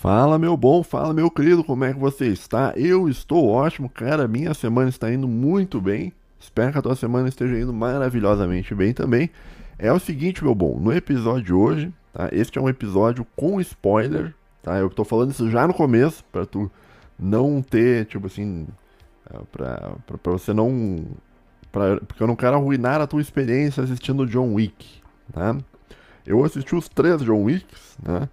Fala meu bom, fala meu querido, como é que você está? Eu estou ótimo, cara. Minha semana está indo muito bem. Espero que a tua semana esteja indo maravilhosamente bem também. É o seguinte, meu bom, no episódio de hoje, tá? Este é um episódio com spoiler, tá? Eu tô falando isso já no começo, para tu não ter, tipo assim, é, pra, pra, pra você não. Pra, porque eu não quero arruinar a tua experiência assistindo John Wick, tá? Eu assisti os três John Wicks, né?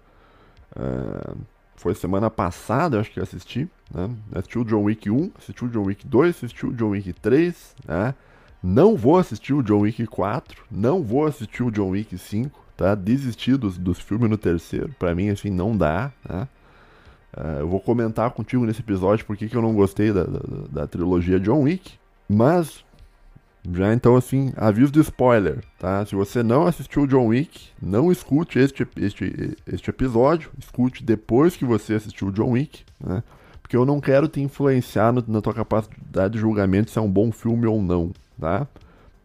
Uh, foi semana passada, acho que eu assisti, né? Assisti o John Wick 1, assisti o John Wick 2, assisti o John Wick 3, né? Não vou assistir o John Wick 4, não vou assistir o John Wick 5, tá? Desisti dos, dos filmes no terceiro, pra mim, assim, não dá, né? Uh, eu vou comentar contigo nesse episódio porque que eu não gostei da, da, da trilogia John Wick, mas já então, assim, aviso de spoiler, tá? Se você não assistiu John Wick, não escute este, este, este episódio, escute depois que você assistiu John Wick, né? Porque eu não quero te influenciar no, na tua capacidade de julgamento se é um bom filme ou não, tá?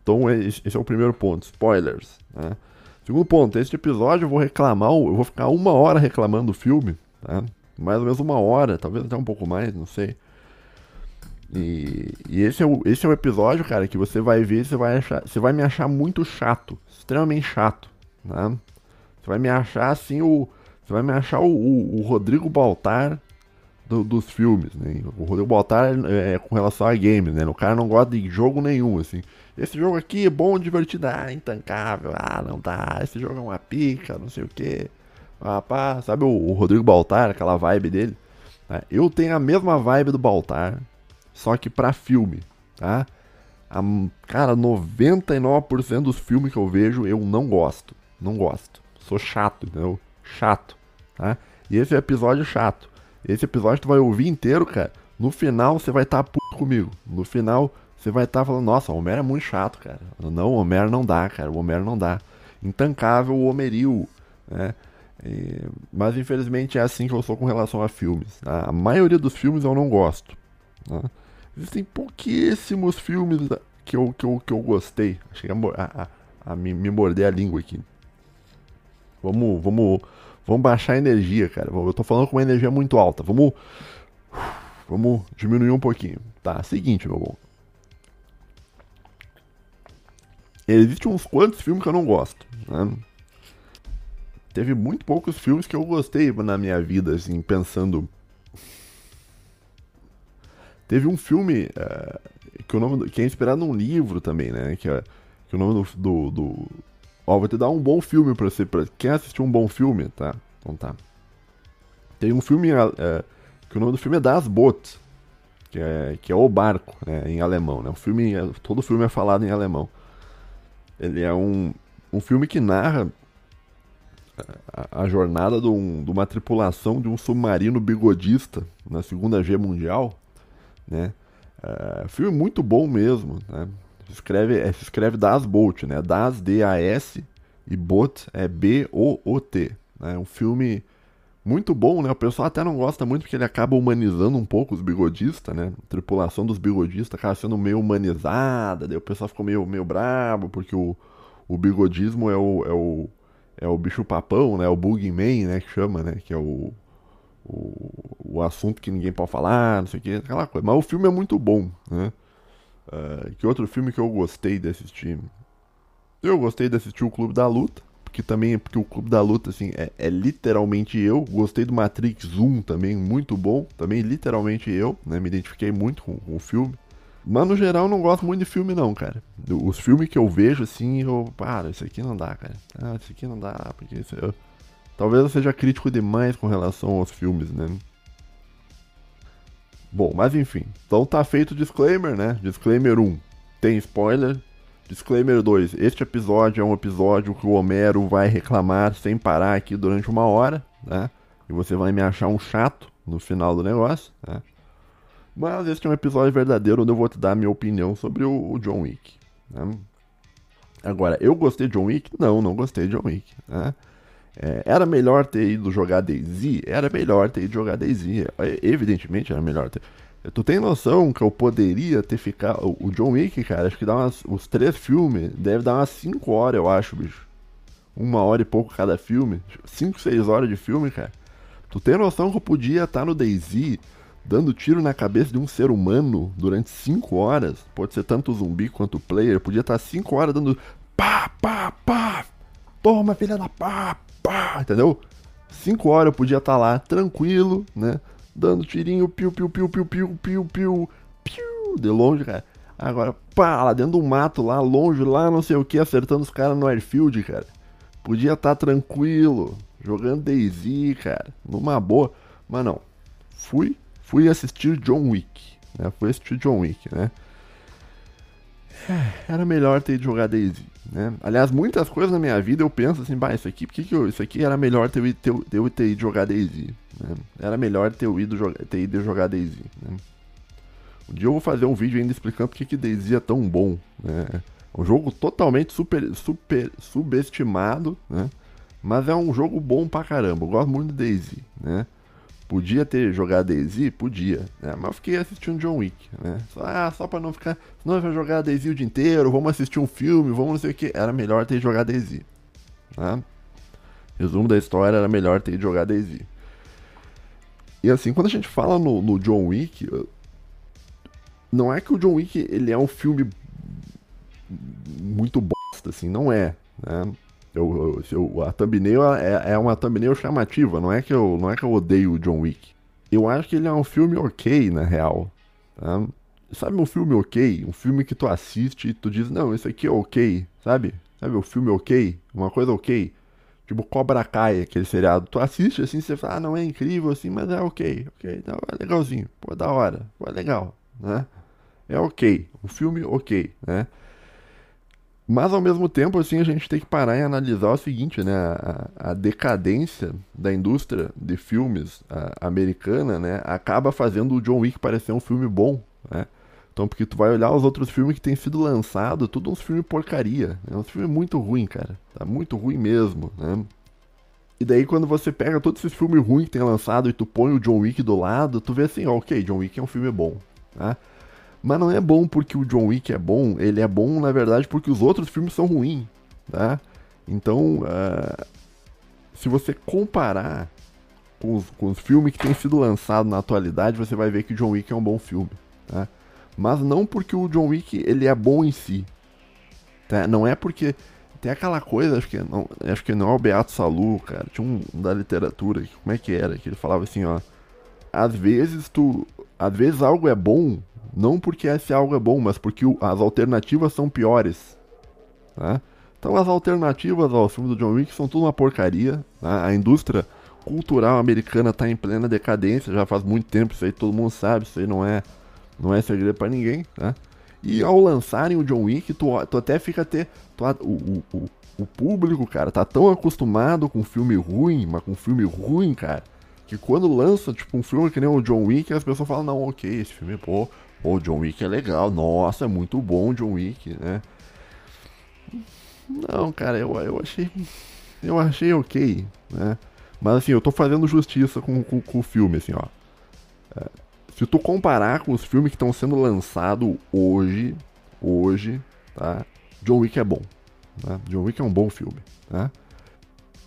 Então, esse é o primeiro ponto, spoilers, né? Segundo ponto, este episódio eu vou reclamar, eu vou ficar uma hora reclamando do filme, tá? Mais ou menos uma hora, talvez até um pouco mais, não sei. E, e, esse, é o, esse é o episódio, cara, que você vai ver, você vai achar, você vai me achar muito chato, extremamente chato, né? Você vai me achar assim o, você vai me achar o, o, o Rodrigo Baltar do, dos filmes, né? O Rodrigo Baltar é, é, com relação a games, né? O cara não gosta de jogo nenhum, assim. Esse jogo aqui é bom, divertido, ah, intancável, ah, não dá, esse jogo é uma pica, não sei o que. Pá, sabe o, o Rodrigo Baltar, aquela vibe dele? É, eu tenho a mesma vibe do Baltar, só que para filme, tá? A, cara, 99% dos filmes que eu vejo eu não gosto. Não gosto. Sou chato, entendeu? Chato, tá? E esse é episódio chato. Esse episódio tu vai ouvir inteiro, cara. No final você vai estar tá puto comigo. No final você vai estar tá falando, nossa, o Homero é muito chato, cara. Não, o Homero não dá, cara. O Homero não dá. Intancável o Homeril, né? E, mas infelizmente é assim que eu sou com relação a filmes. Tá? A maioria dos filmes eu não gosto. Né? Existem pouquíssimos filmes que eu, que eu, que eu gostei. A, a, a, a me, me, morder a língua aqui. Vamos, vamos, vamos baixar a energia, cara. Eu tô falando com uma energia muito alta. Vamos, vamos diminuir um pouquinho. Tá, seguinte, meu bom. Existem uns quantos filmes que eu não gosto. Né? Teve muito poucos filmes que eu gostei na minha vida, assim, pensando Teve um filme uh, que, o nome, que é inspirado num livro também, né? Que, é, que o nome do, do, do... Ó, vou te dar um bom filme pra você. Pra... Quem assistiu um bom filme, tá? Então tá. Tem um filme uh, que o nome do filme é Das Boot, que é, que é O Barco, né? Em alemão, né? O filme, todo o filme é falado em alemão. Ele é um, um filme que narra a, a jornada de, um, de, uma tripulação de um submarino bigodista na Segunda Guerra Mundial né? Uh, filme muito bom mesmo, né? Se escreve, é, se escreve Das Boat, né? Das D-A-S e Boat é B-O-O-T. Né? Um filme muito bom, né? O pessoal até não gosta muito porque ele acaba humanizando um pouco os bigodistas, né? A tripulação dos bigodistas acaba sendo meio humanizada, daí o pessoal ficou meio, meio brabo porque o, o bigodismo é o, é o, é o bicho papão, né? O bugman, né? Que chama, né? Que é o, o, o assunto que ninguém pode falar, não sei o que, aquela coisa. Mas o filme é muito bom, né? Uh, que outro filme que eu gostei de assistir? Eu gostei de assistir o Clube da Luta, porque também porque o Clube da Luta assim é, é literalmente eu. Gostei do Matrix 1 também, muito bom, também literalmente eu, né? Me identifiquei muito com, com o filme. Mas no geral eu não gosto muito de filme não, cara. Os filmes que eu vejo assim, eu, para, isso aqui não dá, cara. Ah, isso aqui não dá, porque isso, eu, Talvez eu seja crítico demais com relação aos filmes, né? Bom, mas enfim. Então tá feito o disclaimer, né? Disclaimer 1. Tem spoiler. Disclaimer 2. Este episódio é um episódio que o Homero vai reclamar sem parar aqui durante uma hora, né? E você vai me achar um chato no final do negócio, né? Mas este é um episódio verdadeiro onde eu vou te dar a minha opinião sobre o, John Wick. Né? Agora, eu gostei de John Wick? Não, não gostei de John Wick. Né? É, era melhor ter ido jogar Daisy? Era melhor ter ido jogar Daisy. É, evidentemente era melhor ter. Tu tem noção que eu poderia ter ficado. O John Wick, cara, acho que dá umas. Os três filmes deve dar umas 5 horas, eu acho, bicho. Uma hora e pouco cada filme. 5, 6 horas de filme, cara. Tu tem noção que eu podia estar no DayZ dando tiro na cabeça de um ser humano durante 5 horas? Pode ser tanto zumbi quanto player. Podia estar 5 horas dando pá, pá, pá. Toma, filha da pá, pá. Entendeu? 5 horas eu podia estar lá tranquilo, né? Dando tirinho, piu, piu, piu, piu, piu, piu, piu, piu, de longe, cara. Agora, pá, lá dentro do mato, lá longe, lá não sei o que, acertando os caras no airfield, cara. Podia estar tranquilo, jogando Daisy, cara, numa boa. Mas não. Fui, fui assistir John Wick, né? Fui assistir John Wick, né? É, era melhor ter jogar Daisy, né? Aliás, muitas coisas na minha vida eu penso assim, bah, isso aqui, por que, que eu, isso aqui era melhor ter, ter, ter, ter ido jogar Daisy, né? Era melhor ter ido, jogar, ter ido jogar Daisy, né? Um dia eu vou fazer um vídeo ainda explicando porque que Daisy é tão bom, né? É um jogo totalmente super, super subestimado, né? Mas é um jogo bom pra caramba. Eu gosto muito de Daisy, né? Podia ter jogado Daisy? Podia, né? Mas eu fiquei assistindo John Wick, né? Só, ah, só pra não ficar. Senão vai jogar Daisy o dia inteiro, vamos assistir um filme, vamos não sei o que. Era melhor ter jogado Daisy. Né? Resumo da história, era melhor ter jogado Daisy. E assim, quando a gente fala no, no John Wick, não é que o John Wick ele é um filme muito bosta, assim, não é. Né? Eu, eu, a thumbnail é, é uma thumbnail chamativa, não é, que eu, não é que eu odeio o John Wick. Eu acho que ele é um filme ok, na real. Tá? Sabe um filme ok? Um filme que tu assiste e tu diz, não, esse aqui é ok, sabe? Sabe o filme ok? Uma coisa ok. Tipo Cobra Kai, aquele seriado. Tu assiste assim, você fala, ah, não é incrível assim, mas é ok, ok, então é legalzinho, pô, da hora, pô, é legal, né? é ok. O filme, ok, né? Mas ao mesmo tempo, assim, a gente tem que parar e analisar o seguinte, né? A, a decadência da indústria de filmes a, americana, né? Acaba fazendo o John Wick parecer um filme bom, né? Então, porque tu vai olhar os outros filmes que têm sido lançados, tudo uns filmes porcaria. É um filme muito ruim, cara. Tá muito ruim mesmo, né? E daí quando você pega todos esses filmes ruins que tem lançado e tu põe o John Wick do lado, tu vê assim, ok, John Wick é um filme bom, tá? Mas não é bom porque o John Wick é bom, ele é bom, na verdade, porque os outros filmes são ruins, tá? Então, uh, se você comparar com os, com os filmes que têm sido lançados na atualidade, você vai ver que o John Wick é um bom filme, tá? Mas não porque o John Wick ele é bom em si, tá? Não é porque tem aquela coisa, acho que não, acho que não é o Beato Salu, cara, tinha um, um da literatura, como é que era, que ele falava assim, ó, às vezes tu, às vezes algo é bom não porque esse algo é bom, mas porque as alternativas são piores. Né? Então as alternativas ao filme do John Wick são tudo uma porcaria. Né? A indústria cultural americana está em plena decadência, já faz muito tempo, isso aí todo mundo sabe, isso aí não é, não é segredo para ninguém. Né? E ao lançarem o John Wick, tu, tu até fica até. O, o, o público, cara, tá tão acostumado com filme ruim, mas com filme ruim, cara, que quando lança, tipo, um filme que nem o John Wick, as pessoas falam, não, ok, esse filme, pô, o John Wick é legal, nossa, é muito bom John Wick, né? Não, cara, eu, eu achei. Eu achei ok, né? Mas assim, eu tô fazendo justiça com, com, com o filme, assim, ó. É, se tu comparar com os filmes que estão sendo lançados hoje, hoje, tá? John Wick é bom. Né? John Wick é um bom filme, né?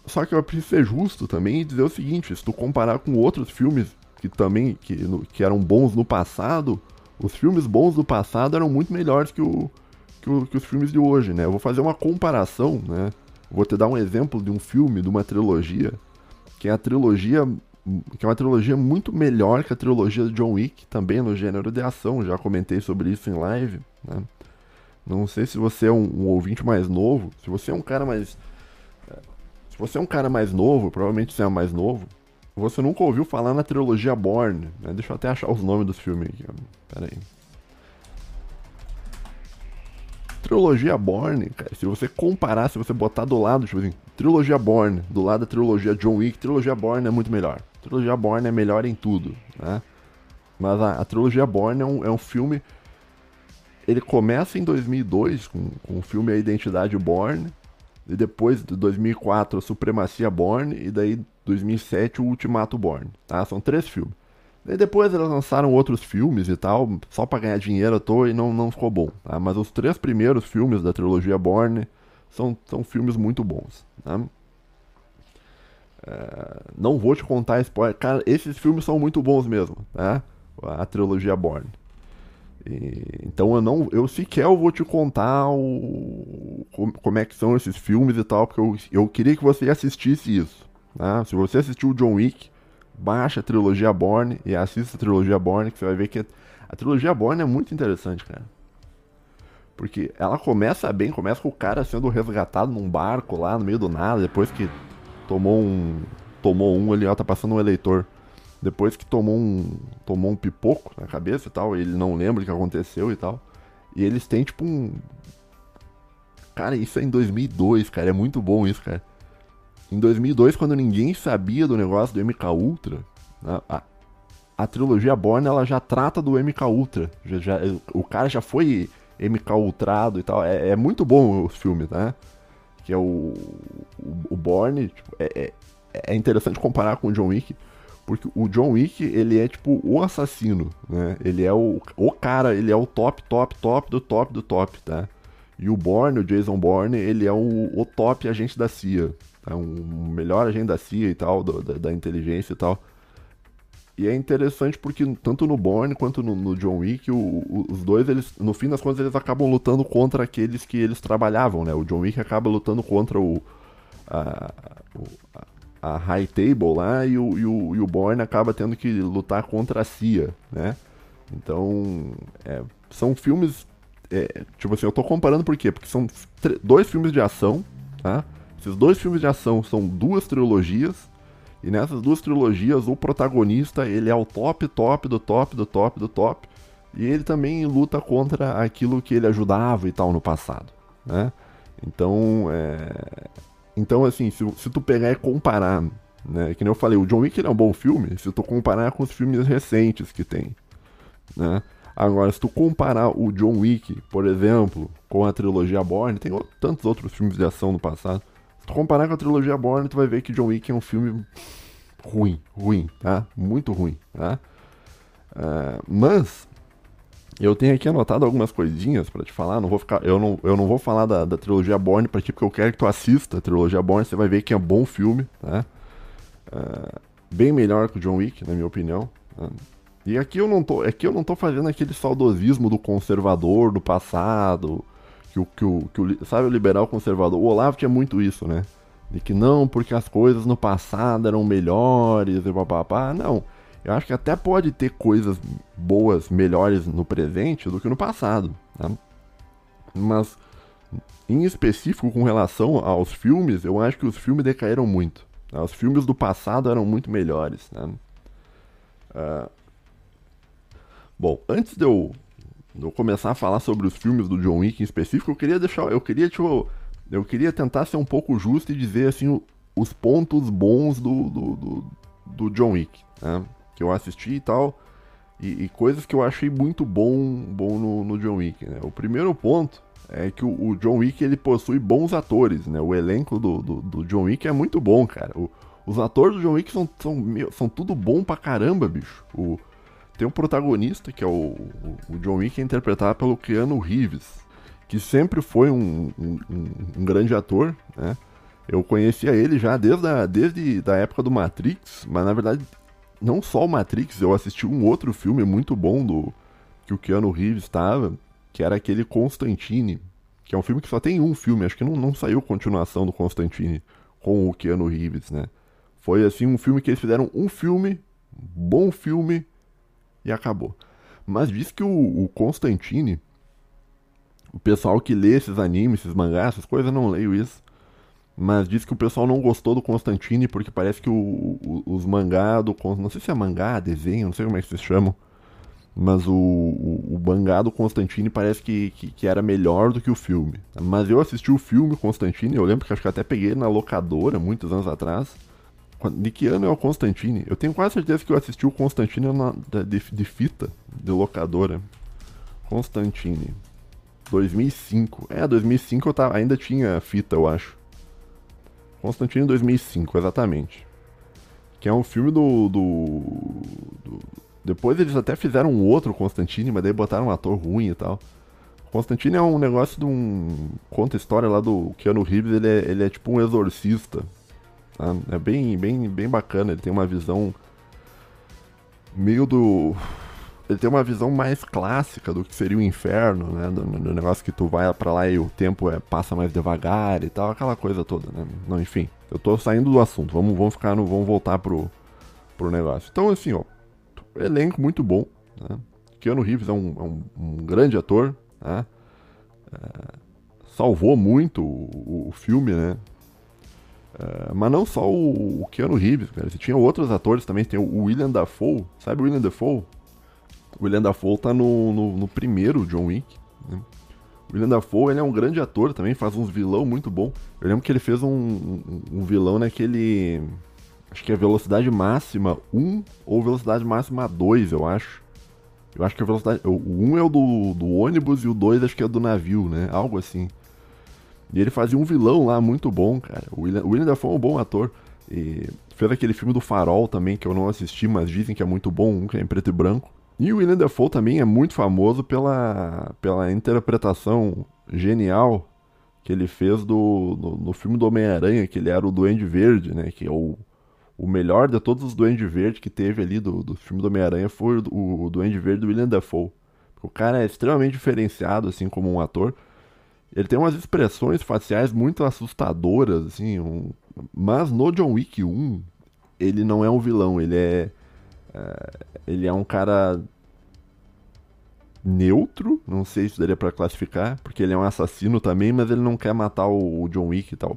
Só que eu preciso ser justo também e dizer o seguinte, se tu comparar com outros filmes que também que, que eram bons no passado, os filmes bons do passado eram muito melhores que, o, que, o, que os filmes de hoje, né? Eu vou fazer uma comparação, né? Vou te dar um exemplo de um filme, de uma trilogia, que é a trilogia que é uma trilogia muito melhor que a trilogia de John Wick, também no gênero de ação, já comentei sobre isso em live, né? Não sei se você é um, um, ouvinte mais novo, se você é um cara mais se você é um cara mais novo, provavelmente você é mais novo, você nunca ouviu falar na trilogia Born, né? Deixa eu até achar os nomes dos filmes aqui. Pera aí. Trilogia Born, cara, se você comparar, se você botar do lado, tipo assim, trilogia Born, do lado da trilogia John Wick, trilogia Born é muito melhor. Trilogia Born é melhor em tudo, né? Mas a, a trilogia Born é um, é um filme. Ele começa em 2002 com, com o filme A Identidade Born, e depois de 2004 a Supremacia Born, e daí 2007, O Ultimato Born, tá? São três filmes. E depois eles lançaram outros filmes e tal, só para ganhar dinheiro à toa e não, não ficou bom, tá? Mas os três primeiros filmes da trilogia Born são, são filmes muito bons, tá? É, não vou te contar spoiler. Cara, esses filmes são muito bons mesmo, né? A trilogia Born. Então eu não. Eu sequer eu vou te contar o, como, é que são esses filmes e tal, porque eu, eu queria que você assistisse isso. Né? Se você assistiu o John Wick, baixa a trilogia Born e assista a trilogia Born, que você vai ver que a trilogia Born é muito interessante, cara. Porque ela começa bem, começa com o cara sendo resgatado num barco lá no meio do nada, depois que tomou um. Tomou um ali, ó, tá passando um eleitor. Depois que tomou um. Tomou um pipoco na cabeça e tal, ele não lembra o que aconteceu e tal. E eles têm tipo um. Cara, isso é em 2002, cara. É muito bom isso, cara. Em 2002, quando ninguém sabia do negócio do MK Ultra, né, a, a trilogia Born ela já trata do MK Ultra. Já, já, o cara já foi MK Ultrado e tal. É, é muito bom o filme, né? Que é o, o, o Born. Tipo, é, é, é, interessante comparar com o John Wick. Porque o John Wick, ele é tipo o assassino, né? Ele é o, o cara, ele é o top, top, top do top do top, tá? E o Bourne, o Jason Bourne, ele é o, o top agente da CIA. Tá? Um melhor agente da CIA e tal, do, da, da inteligência e tal. E é interessante porque tanto no Bourne quanto no, no John Wick, o, o, os dois, eles, no fim das contas, eles acabam lutando contra aqueles que eles trabalhavam, né? O John Wick acaba lutando contra o, a, a High Table lá e o, e o, e o Bourne acaba tendo que lutar contra a CIA, né? Então, é, são filmes... É, tipo assim, eu tô comparando por quê? Porque são dois filmes de ação, tá? Esses dois filmes de ação são duas trilogias e nessas duas trilogias, o protagonista, ele é o top, top, do top, do top, do top. E ele também luta contra aquilo que ele ajudava e tal no passado, né? Então, é... Então, assim, se, se tu pegar e comparar, né? Que nem eu falei, o John Wick é um bom filme se tu comparar com os filmes recentes que tem, né? Agora, se tu comparar o John Wick, por exemplo, com a trilogia Bourne, tem tantos outros filmes de ação no passado tu comparar com a trilogia Bourne, tu vai ver que John Wick é um filme ruim, ruim, tá? Muito ruim, tá? Uh, mas eu tenho aqui anotado algumas coisinhas para te falar. Não vou ficar, eu não, eu não vou falar da, da trilogia Bourne para ti porque eu quero que tu assista a trilogia Bourne. Você vai ver que é um bom filme, tá? Uh, bem melhor que o John Wick, na minha opinião. Tá? E aqui eu não tô, aqui eu não tô fazendo aquele saudosismo do conservador do passado que o, que o, que o sabe, o liberal conservador, o Olavo tinha muito isso, né? De que não, porque as coisas no passado eram melhores e papapá. Não, eu acho que até pode ter coisas boas, melhores no presente do que no passado, tá? Mas, em específico com relação aos filmes, eu acho que os filmes decaíram muito. Tá? Os filmes do passado eram muito melhores, né? Uh... Bom, antes de eu eu começar a falar sobre os filmes do John Wick em específico, eu queria deixar, eu queria tipo, eu queria tentar ser um pouco justo e dizer assim os pontos bons do, do, do, do John Wick, né? Que eu assisti e tal, e, e, coisas que eu achei muito bom, bom no, no John Wick. Né? O primeiro ponto é que o, o, John Wick ele possui bons atores, né? O elenco do, do, do John Wick é muito bom, cara. O, os atores do John Wick são, são, são tudo bom pra caramba, bicho. O, tem um protagonista, que é o, o John Wick, é interpretado pelo Keanu Reeves, que sempre foi um, um, um grande ator, né? Eu conhecia ele já desde a, desde a época do Matrix, mas na verdade, não só o Matrix, eu assisti um outro filme muito bom do que o Keanu Reeves estava, que era aquele Constantine, que é um filme que só tem um filme, acho que não, não saiu continuação do Constantine com o Keanu Reeves, né? Foi assim um filme que eles fizeram um filme, bom filme, e acabou. Mas diz que o, o Constantine, o pessoal que lê esses animes, esses mangás, essas coisas, não leio isso. Mas diz que o pessoal não gostou do Constantine porque parece que o, o, os mangá do não sei se é mangá, desenho, não sei como é que se chamam, mas o, o, o mangá do Constantine parece que, que, que, era melhor do que o filme. Mas eu assisti o filme Constantine, eu lembro que acho que até peguei na locadora muitos anos atrás. De que ano é o Constantine? Eu tenho quase certeza que eu assisti o Constantine na, de, de fita, de locadora. Constantine. 2005. É, 2005 eu tava, ainda tinha fita, eu acho. Constantine 2005, exatamente. Que é um filme do, do, do, Depois eles até fizeram um outro Constantine, mas daí botaram um ator ruim e tal. Constantine é um negócio de um. Conta história lá do Keanu Reeves, ele é, ele é tipo um exorcista Tá? É bem, bem, bem bacana, ele tem uma visão meio do. Ele tem uma visão mais clássica do que seria o inferno, né? Do, do negócio que tu vai para lá e o tempo é, passa mais devagar e tal, aquela coisa toda, né? Não, enfim, eu tô saindo do assunto, vamos, vamos ficar no. Vamos voltar pro, pro negócio. Então, assim, ó, elenco muito bom, né? Keanu Reeves é um, é um, um grande ator, né? É, salvou muito o, o filme, né? Uh, mas não só o, o Keanu Reeves, cara. Você tinha outros atores também. Tem o William Dafoe. Sabe o William Dafoe? William Dafoe tá no, no, no primeiro John Wick. Né? William Dafoe ele é um grande ator também, faz uns vilão muito bom. Eu lembro que ele fez um, um, um vilão naquele. Acho que é Velocidade Máxima 1 ou Velocidade Máxima 2, eu acho. Eu acho que a velocidade. O 1 é o do, do ônibus e o 2 acho que é do navio, né? Algo assim. E ele fazia um vilão lá muito bom, cara. O William, William Dafoe é um bom ator. E fez aquele filme do Farol também, que eu não assisti, mas dizem que é muito bom, um que é em preto e branco. E o William Dafoe também é muito famoso pela, pela interpretação genial que ele fez do, no, no filme do Homem-Aranha, que ele era o Duende Verde, né? Que é o, o melhor de todos os Duende Verde que teve ali do, do filme do Homem-Aranha foi o, o Duende Verde do William Dafoe. O cara é extremamente diferenciado, assim, como um ator. Ele tem umas expressões faciais muito assustadoras, assim. Um... Mas no John Wick 1, ele não é um vilão, ele é. É ele é um cara neutro, não sei se daria para classificar, porque ele é um assassino também, mas ele não quer matar o, John Wick e tal.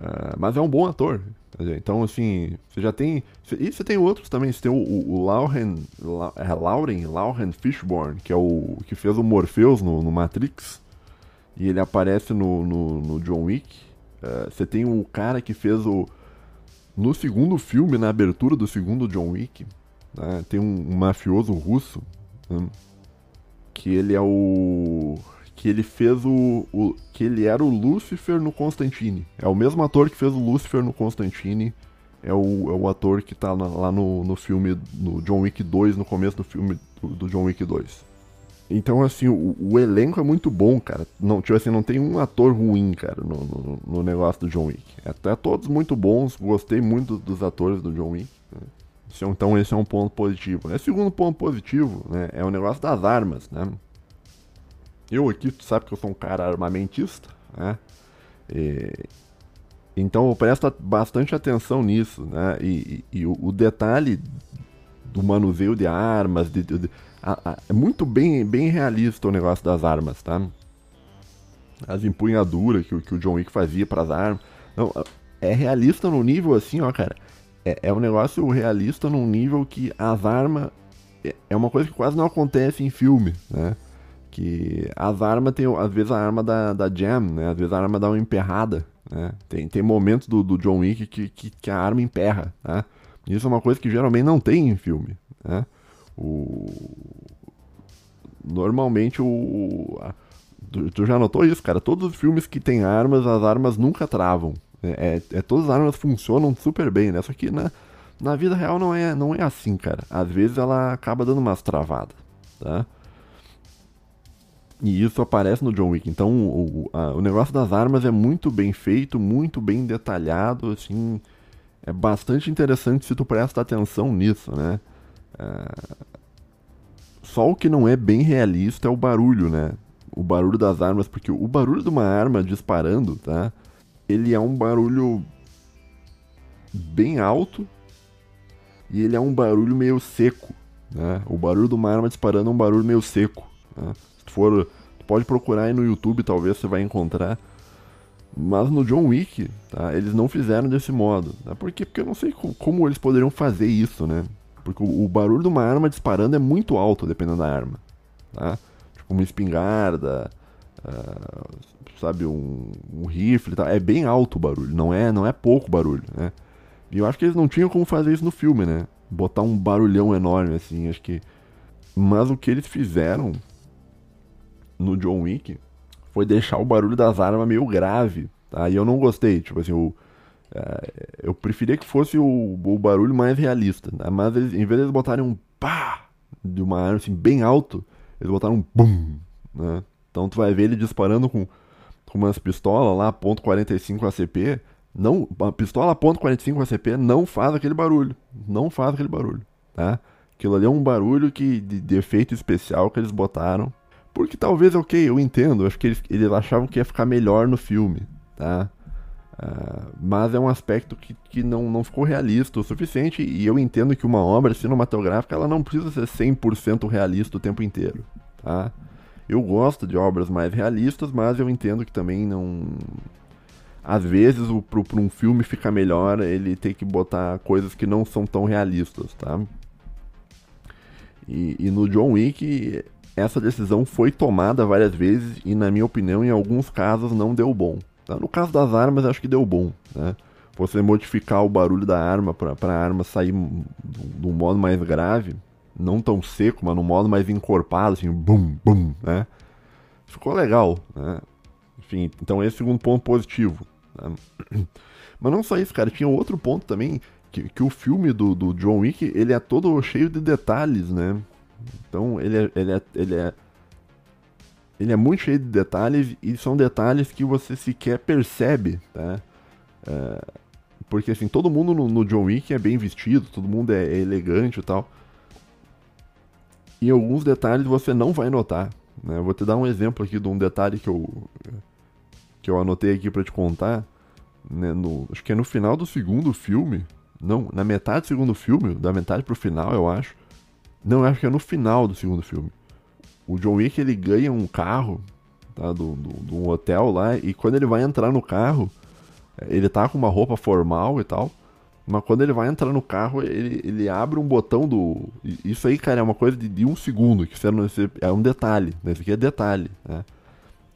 Uh, mas é um bom ator. Então, assim, você já tem. E você tem outros também. Você tem o, o, o Lauren, La, é Lauren, Lauren Fishburne, que é o que fez o Morpheus no, no Matrix. E ele aparece no, no, no John Wick. Uh, você tem o cara que fez o. No segundo filme, na abertura do segundo John Wick, né, tem um, um, mafioso russo. Né, que ele é o que ele fez o, o, que ele era o Lucifer no Constantine. É o mesmo ator que fez o Lucifer no Constantine. É o, é o ator que tá na, lá no, no filme, no John Wick 2, no começo do filme do, do John Wick 2. Então, assim, o, o, elenco é muito bom, cara. Não, tipo assim, não tem um ator ruim, cara, no, no, no negócio do John Wick. É até todos muito bons, gostei muito dos atores do John Wick. Né? Então, esse é um ponto positivo. Né? Segundo ponto positivo, né, é o negócio das armas, né? Eu aqui, tu sabe que eu sou um cara armamentista, né? E, então eu presto bastante atenção nisso, né? E, e, e o, o, detalhe do manuseio de armas, de, de a, a, é muito bem, bem realista o negócio das armas, tá? As empunhaduras que, que o John Wick fazia para as armas. Não, é realista no nível assim, ó, cara. É, é um negócio realista num nível que as armas. É, é uma coisa que quase não acontece em filme, né? que as armas tem às vezes a arma da, da Jam, né? Às vezes a arma dá uma emperrada, né? Tem, tem momentos do, do John Wick que, que, que, a arma emperra, tá? Isso é uma coisa que geralmente não tem em filme, né? O... Normalmente o... A... Tu, tu, já notou isso, cara? Todos os filmes que tem armas, as armas nunca travam. É, é, é todas as armas funcionam super bem, né? Só que na, na vida real não é, não é assim, cara. Às vezes ela acaba dando umas travadas, tá? E isso aparece no John Wick. Então o, a, o negócio das armas é muito bem feito, muito bem detalhado, assim. É bastante interessante se tu presta atenção nisso, né? É... Só o que não é bem realista é o barulho, né? O barulho das armas, porque o barulho de uma arma disparando, tá? Ele é um barulho bem alto e ele é um barulho meio seco, né? O barulho de uma arma disparando é um barulho meio seco. Né? for, pode procurar aí no YouTube, talvez você vai encontrar. Mas no John Wick, tá, eles não fizeram desse modo. Tá? Por quê? Porque eu não sei como eles poderiam fazer isso, né? Porque o, o, barulho de uma arma disparando é muito alto, dependendo da arma. Tá? Tipo uma espingarda, uh, sabe, um, um rifle, tá? é bem alto o barulho, não é, não é pouco barulho, né? E eu acho que eles não tinham como fazer isso no filme, né? Botar um barulhão enorme assim, acho que. Mas o que eles fizeram no John Wick foi deixar o barulho das armas meio grave, tá? E eu não gostei, tipo assim, o, eu preferia que fosse o, o barulho mais realista, né? mas eles, em vez de eles botarem um pá de uma arma assim bem alto, eles botaram um bum, né? Então tu vai ver ele disparando com, com umas pistolas lá, ponto .45 ACP, Não, a pistola .45 ACP não faz aquele barulho. Não faz aquele barulho, tá? Aquilo ali é um barulho que, de, de efeito especial que eles botaram. Porque talvez, ok, eu entendo, acho que eles, eles achavam que ia ficar melhor no filme, tá? Uh, mas é um aspecto que, que não, não ficou realista o suficiente e eu entendo que uma obra cinematográfica ela não precisa ser 100% realista o tempo inteiro, tá? Eu gosto de obras mais realistas, mas eu entendo que também não... Às vezes, para um filme ficar melhor, ele tem que botar coisas que não são tão realistas, tá? E, e no John Wick, essa decisão foi tomada várias vezes e, na minha opinião, em alguns casos não deu bom. Tá? No caso das armas, acho que deu bom, né? Você modificar o barulho da arma para a arma sair de um modo mais grave, não tão seco, mas num modo mais encorpado, assim, bum, bum, né? Ficou legal, né? Enfim, então esse é o segundo ponto positivo. Né? Mas não só isso, cara, tinha outro ponto também, que, que o filme do, do John Wick, ele é todo cheio de detalhes, né? Então ele é, ele é, ele é ele é muito cheio de detalhes e são detalhes que você sequer percebe, tá? É, porque assim, todo mundo no, no, John Wick é bem vestido, todo mundo é, é, elegante e tal. E alguns detalhes você não vai notar. Né? vou te dar um exemplo aqui de um detalhe que eu, que eu anotei aqui para te contar. Né? No, acho que é no final do segundo filme. Não, na metade do segundo filme, da metade pro final, eu acho. Não, acho que é no final do segundo filme o John Wick ele ganha um carro tá, do, do, do, um hotel lá e quando ele vai entrar no carro, ele tá com uma roupa formal e tal, mas quando ele vai entrar no carro, ele, ele abre um botão do. Isso aí, cara, é uma coisa de, de um segundo, que é um detalhe, né? Isso aqui é detalhe, né?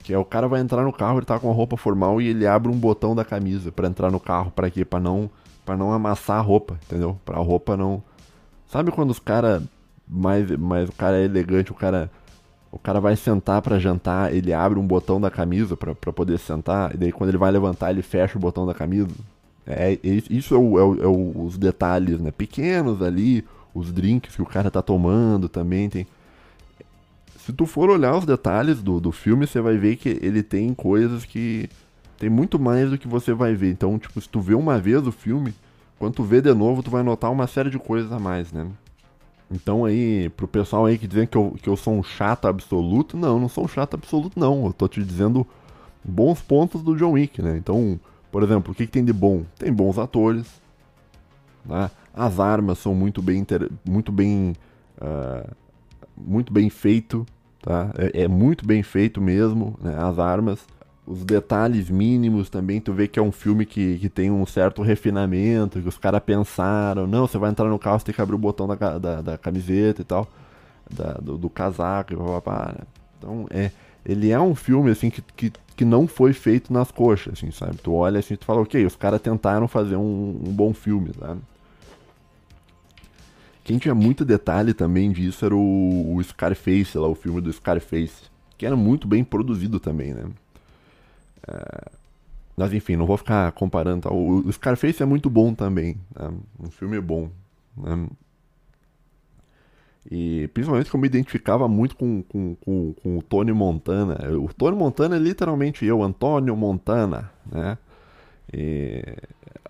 Que é o cara vai entrar no carro, ele tá com a roupa formal e ele abre um botão da camisa para entrar no carro, para quê? Para não para não amassar a roupa, entendeu? Para a roupa não Sabe quando os cara mais mais o cara é elegante, o cara o cara vai sentar para jantar, ele abre um botão da camisa para poder sentar, e daí quando ele vai levantar, ele fecha o botão da camisa. É, é isso é, o, é, o, é os detalhes, né? Pequenos ali, os drinks que o cara tá tomando também tem. Se tu for olhar os detalhes do, do filme, você vai ver que ele tem coisas que. Tem muito mais do que você vai ver. Então, tipo, se tu vê uma vez o filme, quando tu vê de novo, tu vai notar uma série de coisas a mais, né? Então aí, pro pessoal aí que dizem que eu, que eu sou um chato absoluto, não, não sou um chato absoluto não. Eu tô te dizendo bons pontos do John Wick, né? Então, por exemplo, o que, que tem de bom? Tem bons atores, né? As armas são muito bem, muito bem, uh, muito bem feito, tá? É, é, muito bem feito mesmo, né? As armas os detalhes mínimos também, tu vê que é um filme que, que tem um certo refinamento, que os caras pensaram, não, você vai entrar no carro, você tem que abrir o botão da, da, da camiseta e tal, da, do, do, casaco e papapá, né? Então, é, ele é um filme, assim, que, que, que não foi feito nas coxas, assim, sabe? Tu olha assim tu fala, ok, os caras tentaram fazer um, um bom filme, sabe? Quem tinha muito detalhe também disso era o, o Scarface, lá, o filme do Scarface, que era muito bem produzido também, né? É, mas enfim, não vou ficar comparando. Tá? O, Scarface é muito bom também. Né? Um filme bom. Né? E principalmente que eu me identificava muito com, com, com, com, o Tony Montana. O Tony Montana é literalmente eu, Antônio Montana, né? E,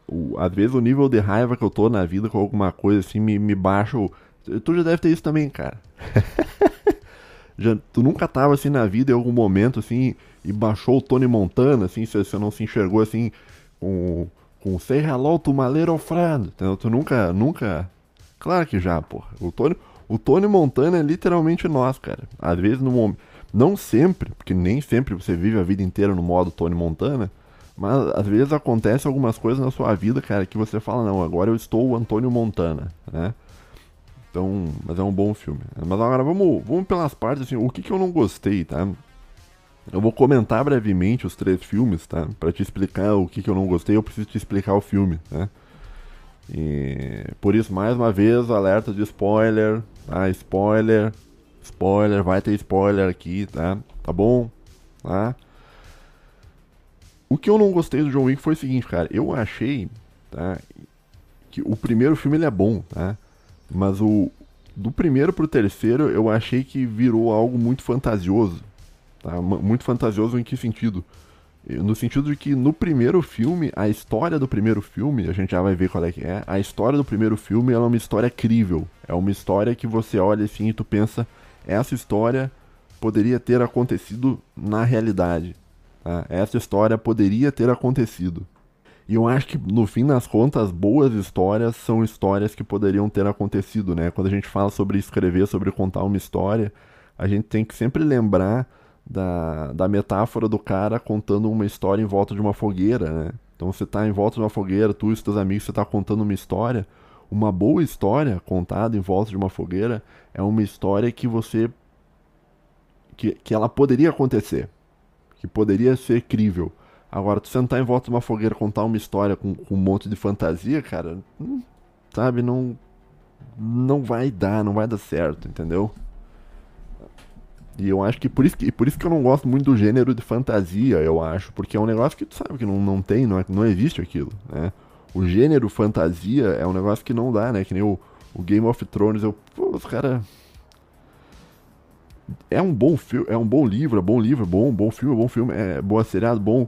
o, às vezes o nível de raiva que eu tô na vida com alguma coisa assim me, me baixa. Tu já deve ter isso também, cara. já, tu nunca tava assim na vida em algum momento assim e baixou o Tony Montana, assim, se você não se enxergou assim com, com Say Hello to my little friend. Entendeu? Tu nunca, nunca. Claro que já, porra. O Tony, o Tony Montana é literalmente nós, cara. Às vezes no momento. Não sempre, porque nem sempre você vive a vida inteira no modo Tony Montana. Mas às vezes acontece algumas coisas na sua vida, cara, que você fala, não, agora eu estou o Antônio Montana, né? Então, mas é um bom filme. Mas agora vamos, vamos pelas partes, assim, o que, que eu não gostei, tá? Eu vou comentar brevemente os três filmes, tá? Para te explicar o que, que eu não gostei, eu preciso te explicar o filme, né? E por isso, mais uma vez, alerta de spoiler, tá? Spoiler, spoiler, vai ter spoiler aqui, tá? Tá bom? Tá? O que eu não gostei do John Wick foi o seguinte, cara. Eu achei, tá? Que o primeiro filme ele é bom, tá? Mas o do primeiro pro terceiro eu achei que virou algo muito fantasioso, Tá? Muito fantasioso em que sentido? No sentido de que no primeiro filme, a história do primeiro filme, a gente já vai ver qual é que é, a história do primeiro filme é uma história crível. É uma história que você olha assim e tu pensa, essa história poderia ter acontecido na realidade. Tá? Essa história poderia ter acontecido. E eu acho que, no fim das contas, boas histórias são histórias que poderiam ter acontecido, né? Quando a gente fala sobre escrever, sobre contar uma história, a gente tem que sempre lembrar da, da metáfora do cara contando uma história em volta de uma fogueira, né? Então você está em volta de uma fogueira, tu e os teus amigos, você está contando uma história. Uma boa história contada em volta de uma fogueira é uma história que você. que, que ela poderia acontecer. Que poderia ser crível. Agora, tu sentar em volta de uma fogueira contar uma história com, com um monte de fantasia, cara, hum, sabe, não. Não vai dar, não vai dar certo, entendeu? E eu acho que por isso que, por isso que eu não gosto muito do gênero de fantasia, eu acho. Porque é um negócio que tu sabe que não, não tem, não, é, não existe aquilo, né? O gênero fantasia é um negócio que não dá, né? Que nem o, o Game of Thrones, eu. Pô, os caras. É um bom filme, é um bom livro, é bom livro, bom, bom filme, bom filme, é boa seriado, bom.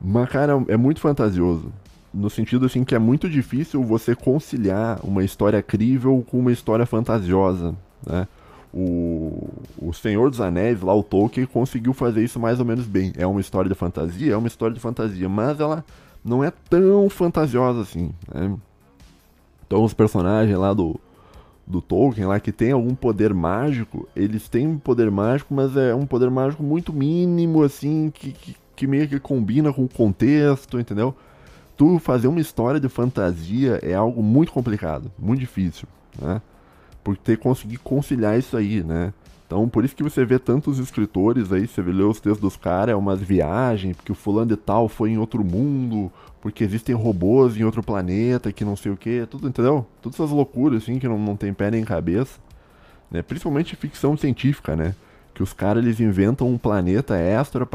Mas, cara, é muito fantasioso. No sentido, assim, que é muito difícil você conciliar uma história crível com uma história fantasiosa, né? O, o Senhor dos Anéis, lá o Tolkien, conseguiu fazer isso mais ou menos bem. É uma história de fantasia? É uma história de fantasia, mas ela não é tão fantasiosa assim, né? Então os personagens lá do, do Tolkien lá que tem algum poder mágico, eles têm um poder mágico, mas é um poder mágico muito mínimo, assim, que, que, que meio que combina com o contexto, entendeu? Tu fazer uma história de fantasia é algo muito complicado, muito difícil, né? Por ter conseguir conciliar isso aí, né? Então, por isso que você vê tantos escritores aí, você lê os textos dos caras, é umas viagens, porque o fulano de tal foi em outro mundo, porque existem robôs em outro planeta, que não sei o que, tudo, entendeu? Todas essas loucuras, assim, que não, não tem pé nem cabeça. Né? Principalmente ficção científica, né? Que os caras, eles inventam um planeta extra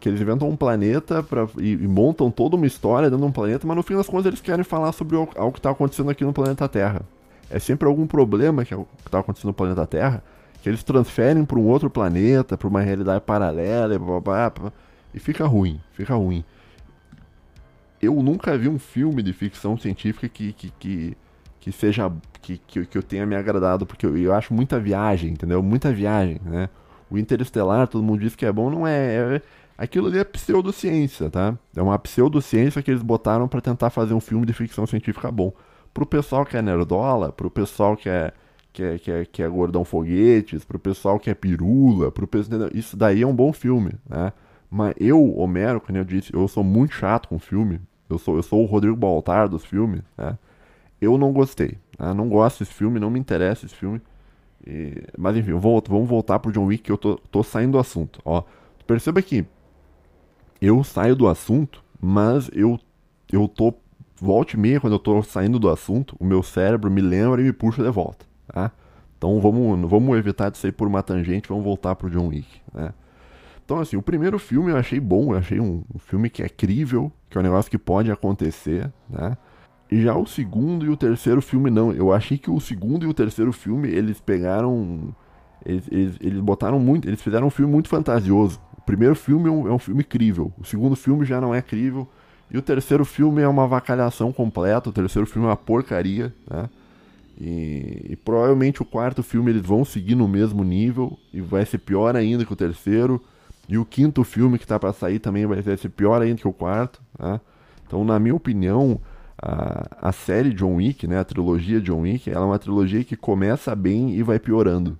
que eles inventam um planeta pra, e, e, montam toda uma história dentro de um planeta, mas no fim das contas eles querem falar sobre algo, que está acontecendo aqui no planeta Terra. É sempre algum problema que é está acontecendo no planeta Terra que eles transferem para um outro planeta, para uma realidade paralela, blá, blá, blá, e fica ruim, fica ruim. Eu nunca vi um filme de ficção científica que, que, que, que seja que, que, que, eu tenha me agradado, porque eu, eu acho muita viagem, entendeu? Muita viagem, né? O Interestelar, todo mundo diz que é bom, não é, é Aquilo ali é pseudociência, tá? É uma pseudociência que eles botaram para tentar fazer um filme de ficção científica bom. Pro pessoal que é nerdola, pro pessoal que é, que é, que é, que é gordão foguetes, pro pessoal que é pirula, pro pessoal... Isso daí é um bom filme, né? Mas eu, Homero, como eu disse, eu sou muito chato com filme. Eu sou, eu sou o Rodrigo Baltar dos filmes, né? Eu não gostei. Né? Não gosto desse filme, não me interessa esse filme. E... Mas enfim, vou, vamos voltar pro John Wick que eu tô, tô saindo do assunto. Ó, perceba que eu saio do assunto, mas eu, eu tô. Volte e meia, quando eu tô saindo do assunto, o meu cérebro me lembra e me puxa de volta, tá? Então vamos, vamos evitar de sair por uma tangente, vamos voltar pro John Wick, né? Então, assim, o primeiro filme eu achei bom, eu achei um, um filme que é crível, que é um negócio que pode acontecer, né? E já o segundo e o terceiro filme não. Eu achei que o segundo e o terceiro filme, eles pegaram. Eles, eles, eles botaram muito. Eles fizeram um filme muito fantasioso. O primeiro filme é um, é um filme crível, o segundo filme já não é crível, e o terceiro filme é uma vacalhação completa, o terceiro filme é uma porcaria, né? E, e, provavelmente o quarto filme eles vão seguir no mesmo nível e vai ser pior ainda que o terceiro. E o quinto filme que tá para sair também vai ser pior ainda que o quarto, né? Então, na minha opinião, a, a série John Wick, né, a trilogia John Wick, ela é uma trilogia que começa bem e vai piorando.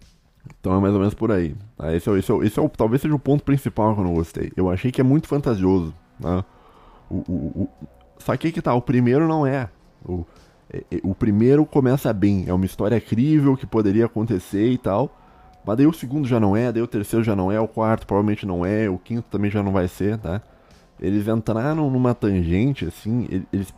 Então é mais ou menos por aí. Ah, esse, é, esse, é, esse é o, talvez seja o ponto principal que eu não gostei. Eu achei que é muito fantasioso. Né? O, o, o, só que que tá, o primeiro não é. O, é, é, o primeiro começa bem, é uma história crível que poderia acontecer e tal. Mas daí o segundo já não é, daí o terceiro já não é, o quarto provavelmente não é, o quinto também já não vai ser, tá? Eles entraram numa tangente, assim, eles,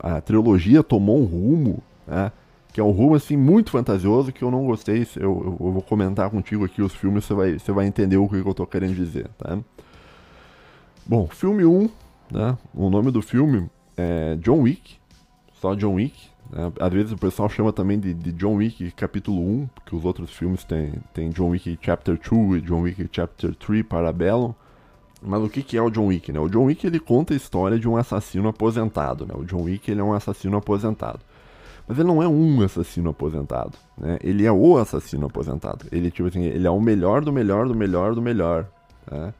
a trilogia tomou um rumo, né? que é um rumo assim muito fantasioso que eu não gostei. Eu, eu, eu vou comentar contigo aqui os filmes, você vai, você vai entender o que eu tô querendo dizer, tá? Bom, filme 1, né? O nome do filme é John Wick, só John Wick. Né? Às vezes o pessoal chama também de, de, John Wick capítulo 1, porque os outros filmes tem, tem John Wick Chapter 2 e John Wick Chapter 3 Parabellum. Mas o que, que é o John Wick, né? O John Wick ele conta a história de um assassino aposentado, né? O John Wick ele é um assassino aposentado. Mas ele não é um assassino aposentado, né? Ele é o assassino aposentado. Ele tipo assim, ele é o melhor do melhor do melhor do melhor, né?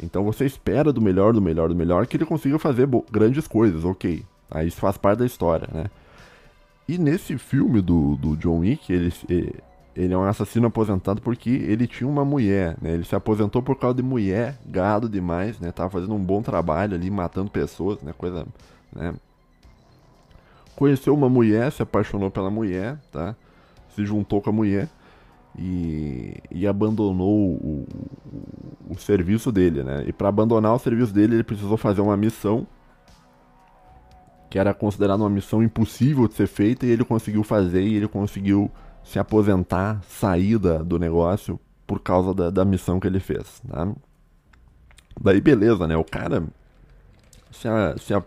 Então você espera do melhor do melhor do melhor que ele consiga fazer grandes coisas, ok? Aí isso faz parte da história, né? E nesse filme do, do John Wick, ele, ele é um assassino aposentado porque ele tinha uma mulher, né? Ele se aposentou por causa de mulher, gado demais, né? Tava fazendo um bom trabalho ali, matando pessoas, né? Coisa, né? Conheceu uma mulher, se apaixonou pela mulher, tá? Se juntou com a mulher e, e abandonou o, o, o serviço dele, né? E para abandonar o serviço dele, ele precisou fazer uma missão que era considerada uma missão impossível de ser feita e ele conseguiu fazer e ele conseguiu se aposentar, sair da, do negócio por causa da, da missão que ele fez. Tá? Daí beleza, né? O cara se, a, se, a,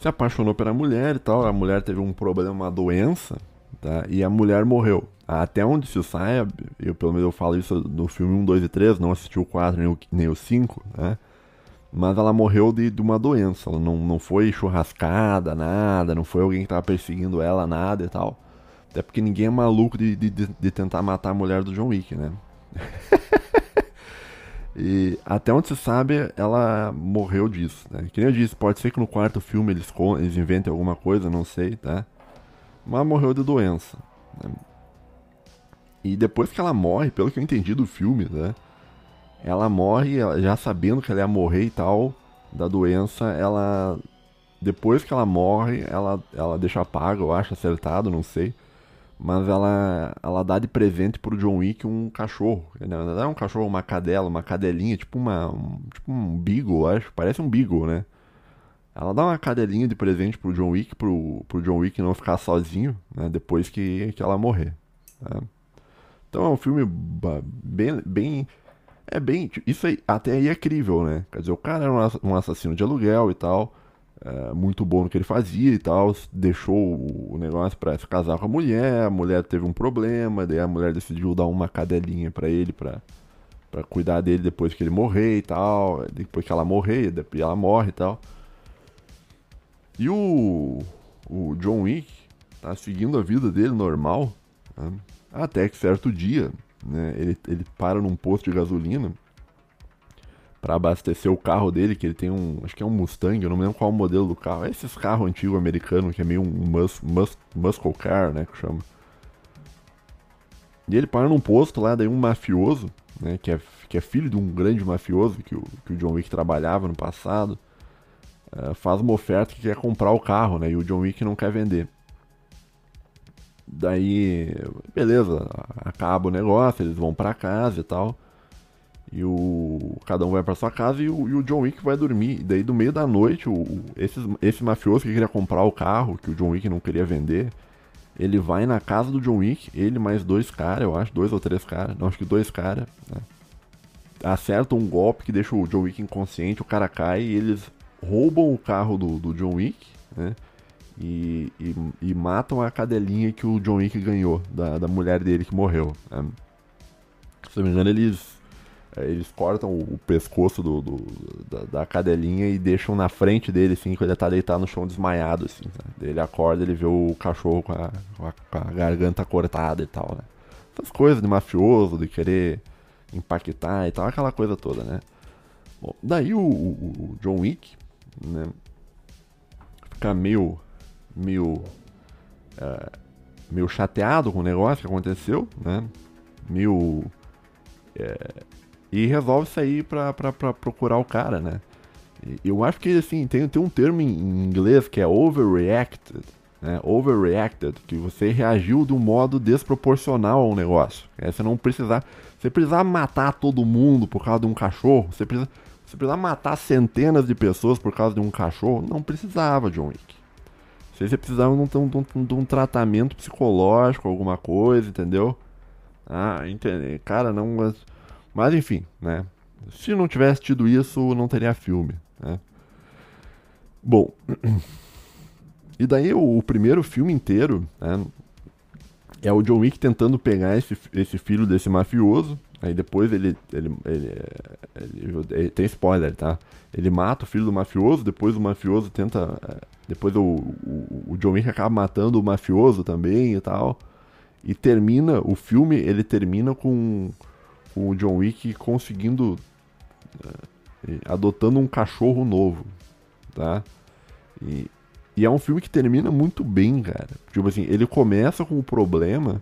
se apaixonou pela mulher e tal. A mulher teve um problema, uma doença, tá? E a mulher morreu. Até onde se sai, eu pelo menos eu falo isso no filme 1, 2 e 3, não assisti o 4 nem o, nem o 5, né? Mas ela morreu de, de uma doença. Ela não, não foi churrascada, nada, não foi alguém que tava perseguindo ela, nada e tal. Até porque ninguém é maluco de, de, de tentar matar a mulher do John Wick, né? e até onde se sabe, ela morreu disso, né? Que nem eu disse, pode ser que no quarto filme eles, eles inventem alguma coisa, não sei, tá? Mas morreu de doença. Né? E depois que ela morre, pelo que eu entendi do filme, né? Ela morre, já sabendo que ela ia morrer e tal, da doença, ela. Depois que ela morre, ela, ela deixa paga, eu acho, acertado, não sei mas ela, ela dá de presente pro John Wick um cachorro. Não é um cachorro, uma cadela, uma cadelinha, tipo uma um, tipo um beagle, acho. Parece um beagle, né? Ela dá uma cadelinha de presente pro John Wick, pro, pro John Wick não ficar sozinho, né? Depois que, que ela morrer. Tá? Então é um filme bem, bem... É bem... Isso aí, até aí é crível, né? Quer dizer, o cara era um assassino de aluguel e tal é, muito bom no que ele fazia e tal, deixou o negócio para se casar com a mulher, a mulher teve um problema, daí a mulher decidiu dar uma cadelinha para ele para para cuidar dele depois que ele morrer e tal, depois que ela morrer, depois ela morre e tal. E o o John Wick tá seguindo a vida dele normal, né? Até que certo dia, né, ele, ele para num posto de gasolina para abastecer o carro dele, que ele tem um, acho que é um Mustang, eu não me lembro qual é o modelo do carro. É esses carros antigos americanos, que é meio um mus, mus, muscle car, né, que chama. E ele para num posto lá, daí um mafioso, né, que é, que é filho de um grande mafioso que o, que o John Wick trabalhava no passado, uh, faz uma oferta que quer comprar o carro, né, e o John Wick não quer vender. Daí, beleza, acaba o negócio, eles vão para casa e tal. E o. Cada um vai para sua casa e o, e o, John Wick vai dormir. E daí, do meio da noite, o, esse, esse mafioso que queria comprar o carro, que o John Wick não queria vender, ele vai na casa do John Wick, ele mais dois caras, eu acho, dois ou três caras, não, acho que dois caras, né? Acerta um golpe que deixa o John Wick inconsciente, o cara cai e eles roubam o carro do, do John Wick, né? E, e, e, matam a cadelinha que o John Wick ganhou, da, da mulher dele que morreu. Né? Se não me engano, eles é, eles cortam o pescoço do, do da, da, cadelinha e deixam na frente dele, assim, quando ele tá deitado no chão desmaiado, assim. Né? Ele acorda, ele vê o cachorro com a, com a, com a garganta cortada e tal, né? Essas coisas de mafioso, de querer impactar e tal, aquela coisa toda, né? Bom, daí o, o, o John Wick, né? Fica meio. Meio. É, meio chateado com o negócio que aconteceu, né? Meio. É, e resolve sair pra, pra, pra procurar o cara, né? Eu acho que assim, tem, tem um termo em inglês que é overreacted, né? Overreacted, que você reagiu de um modo desproporcional ao negócio. É, você não precisar. Você precisar matar todo mundo por causa de um cachorro, você precisa. Você precisar matar centenas de pessoas por causa de um cachorro, não precisava, John Wick. Você precisava de um, de um, de um tratamento psicológico, alguma coisa, entendeu? Ah, entende? Cara, não. Mas enfim, né? Se não tivesse tido isso, não teria filme, né? Bom, e daí o, o primeiro filme inteiro né, é o John Wick tentando pegar esse, esse filho desse mafioso, Aí depois ele ele, ele, ele, ele, Tem spoiler, tá? Ele mata o filho do mafioso, depois o mafioso tenta. Depois o, o, o John Wick acaba matando o mafioso também e tal. E termina, o filme ele termina com, com o John Wick conseguindo. É, adotando um cachorro novo, tá? E, e é um filme que termina muito bem, cara. Tipo assim, ele começa com o problema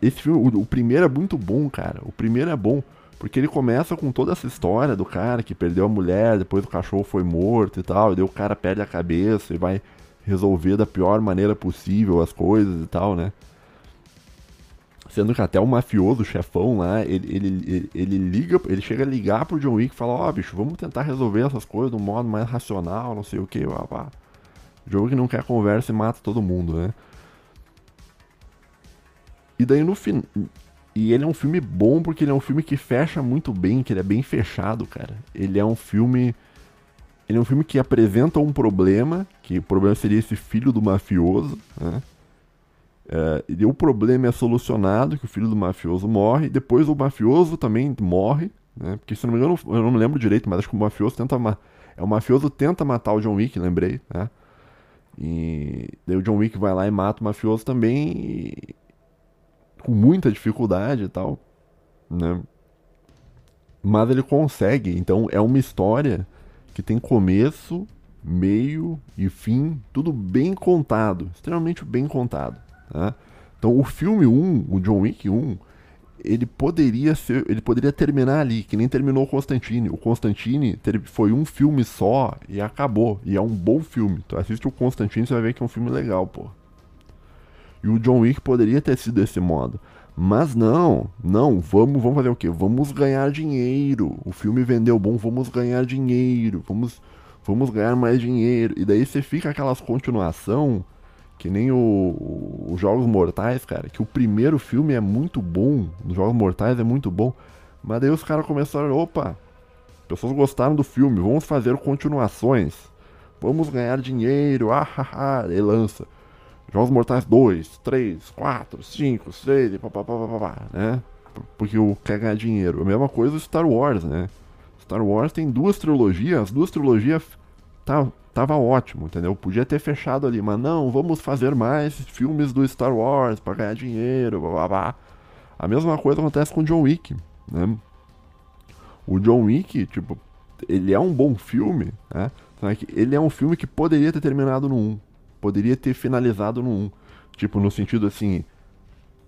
esse filme, o, o, primeiro é muito bom, cara. O primeiro é bom. Porque ele começa com toda essa história do cara que perdeu a mulher, depois o cachorro foi morto e tal, e daí o cara perde a cabeça e vai resolver da pior maneira possível as coisas e tal, né? Sendo que até o mafioso, o chefão lá, ele, ele, ele, ele, liga, ele chega a ligar pro John Wick e fala, ó, oh, bicho, vamos tentar resolver essas coisas de um modo mais racional, não sei o que. O John Wick não quer conversa e mata todo mundo, né? E daí no fim. E ele é um filme bom porque ele é um filme que fecha muito bem, que ele é bem fechado, cara. Ele é um filme. Ele é um filme que apresenta um problema, que o problema seria esse filho do mafioso, né? É, e o problema é solucionado, que o filho do mafioso morre, depois o mafioso também morre, né? Porque se não me engano, eu não me lembro direito, mas acho que o mafioso tenta. É, o mafioso tenta matar o John Wick, lembrei, né? E daí o John Wick vai lá e mata o mafioso também. E, com muita dificuldade e tal, né? Mas ele consegue, então é uma história que tem começo, meio e fim, tudo bem contado, extremamente bem contado, tá? Então o filme 1, o John Wick 1, ele poderia ser, ele poderia terminar ali, que nem terminou o Constantine. O Constantine foi um filme só e acabou, e é um bom filme. Tu assiste o Constantine, você vai ver que é um filme legal, pô. E o John Wick poderia ter sido desse modo. Mas não, não, vamos, vamos fazer o quê? Vamos ganhar dinheiro. O filme vendeu bom, vamos ganhar dinheiro. Vamos, vamos ganhar mais dinheiro. E daí você fica aquelas continuação que nem os Jogos Mortais, cara, que o primeiro filme é muito bom, os Jogos Mortais é muito bom, mas daí os caras começaram, opa, pessoas gostaram do filme, vamos fazer continuações, vamos ganhar dinheiro, ah, ah, ah, e lança. Jogos Mortais 2, 3, 4, 5, 6 e papapá, né? Porque o quer ganhar dinheiro. A mesma coisa do Star Wars, né? Star Wars tem duas trilogias, as duas trilogias tá, tava ótimo, entendeu? Podia ter fechado ali, mas não, vamos fazer mais filmes do Star Wars para ganhar dinheiro, blá. A mesma coisa acontece com John Wick, né? O John Wick, tipo, ele é um bom filme, né? Ele é um filme que poderia ter terminado no 1 poderia ter finalizado no 1. Tipo, no sentido assim,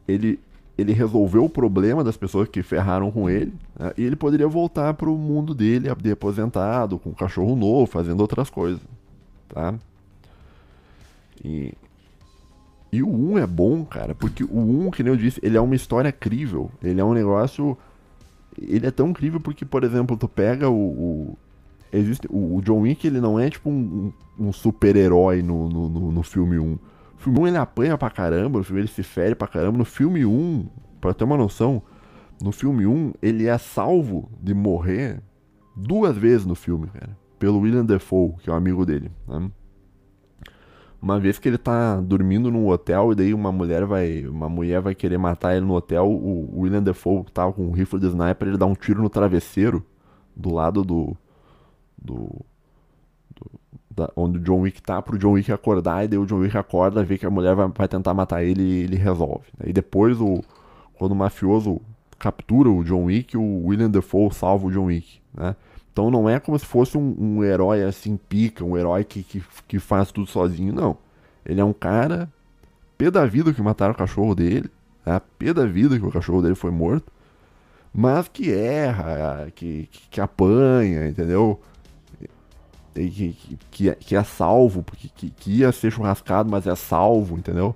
ele ele resolveu o problema das pessoas que ferraram com ele, né? e ele poderia voltar pro mundo dele, de aposentado, com um cachorro novo, fazendo outras coisas, tá? E, e o 1 é bom, cara, porque o 1, que nem eu disse, ele é uma história crível, ele é um negócio... Ele é tão crível porque, por exemplo, tu pega o, o existe o, John Wick ele não é tipo um, um super-herói no, no, no, no, filme 1. No filme 1 ele apanha pra caramba, no filme ele se fere pra caramba. No filme 1, pra ter uma noção, no filme 1 ele é salvo de morrer duas vezes no filme, cara. Pelo William Defoe, que é um amigo dele. Né? Uma vez que ele tá dormindo num hotel e daí uma mulher vai. Uma mulher vai querer matar ele no hotel, o William Defoe tava com um rifle de sniper, ele dá um tiro no travesseiro do lado do, do, do da, onde o John Wick tá pro John Wick acordar e daí o John Wick acorda, vê que a mulher vai, vai tentar matar ele e ele resolve. Né? E depois o quando o mafioso captura o John Wick, o William Defoe salva o John Wick, né? Então não é como se fosse um, um herói assim pica, um herói que, que, que, faz tudo sozinho, não. Ele é um cara pé da vida que mataram o cachorro dele, né? pé da vida que o cachorro dele foi morto, mas que erra, que, que, que apanha, entendeu? Que, que, que é salvo, porque que, que, ia ser churrascado, mas é salvo, entendeu?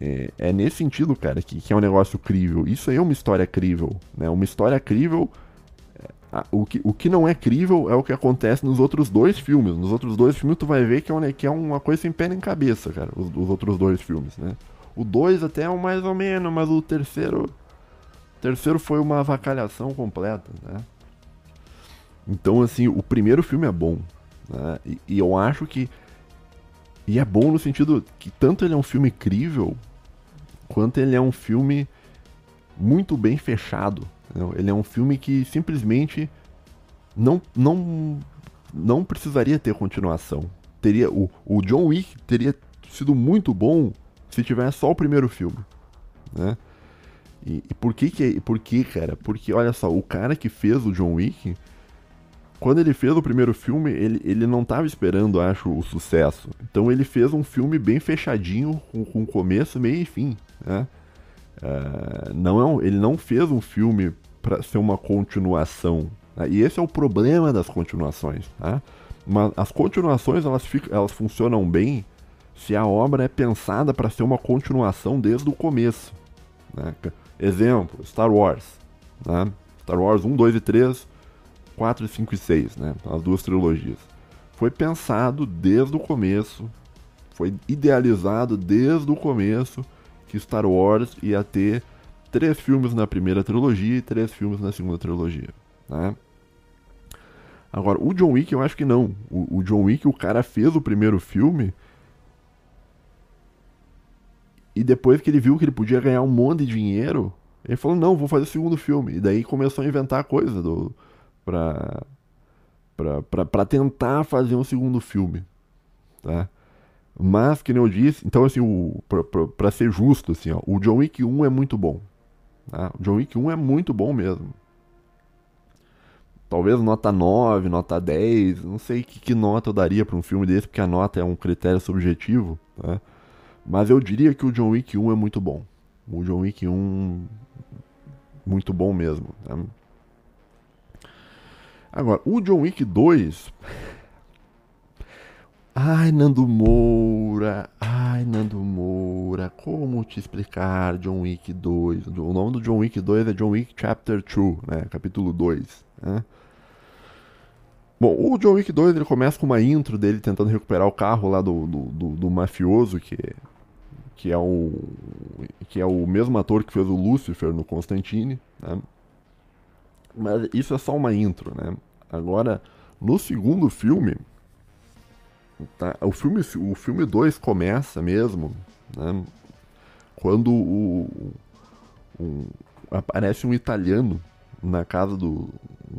É, é nesse sentido, cara, que, que, é um negócio crível. Isso aí é uma história crível, né? Uma história crível. É, o que, o que não é crível é o que acontece nos outros dois filmes. Nos outros dois filmes tu vai ver que é, uma, que é uma coisa sem pé nem cabeça, cara, os, os outros dois filmes, né? O 2 até é um mais ou menos, mas o terceiro. O terceiro foi uma avacalhação completa, né? Então, assim, o primeiro filme é bom. Né? E, e, eu acho que. E é bom no sentido que tanto ele é um filme incrível, quanto ele é um filme muito bem fechado. Entendeu? Ele é um filme que simplesmente não, não, não precisaria ter continuação. Teria o, o John Wick teria sido muito bom se tivesse só o primeiro filme, né? E, e por que que por que, cara? Porque olha só, o cara que fez o John Wick, quando ele fez o primeiro filme, ele, ele não estava esperando, acho, o sucesso. Então ele fez um filme bem fechadinho, com, com começo, meio e fim, né? Uh, não é ele não fez um filme para ser uma continuação. Né? E esse é o problema das continuações. Tá? Mas as continuações elas, ficam, elas funcionam bem se a obra é pensada para ser uma continuação desde o começo. Né? Exemplo, Star Wars. Né? Star Wars 1, 2 e 3, 4, 5 e 6, né? as duas trilogias. Foi pensado desde o começo, foi idealizado desde o começo que Star Wars ia ter três filmes na primeira trilogia e três filmes na segunda trilogia. Né? Agora, o John Wick eu acho que não. O, o John Wick, o cara fez o primeiro filme e depois que ele viu que ele podia ganhar um monte de dinheiro, ele falou, não, vou fazer o segundo filme. E daí começou a inventar coisa do, pra tentar fazer um segundo filme. Tá? Mas, que nem eu disse, então assim, pra ser justo, assim, ó, o John Wick 1 é muito bom. Tá? O John Wick 1 é muito bom mesmo. Talvez nota 9, nota 10, não sei que, que nota eu daria para um filme desse, porque a nota é um critério subjetivo. Tá? Mas eu diria que o John Wick 1 é muito bom. O John Wick 1 muito bom mesmo. Né? Agora, o John Wick 2. Ai, Nando Moura. Ai, Nando Moura. Como te explicar John Wick 2? O nome do John Wick 2 é John Wick Chapter 2, né? Capítulo 2. Né? Bom, o John Wick 2 ele começa com uma intro dele tentando recuperar o carro lá do, do, do, do mafioso que que é o que é o mesmo ator que fez o Lucifer no Constantine, né? Mas isso é só uma intro, né? Agora, no segundo filme, tá? o filme o filme 2 começa mesmo, né? Quando o, um, aparece um italiano na casa do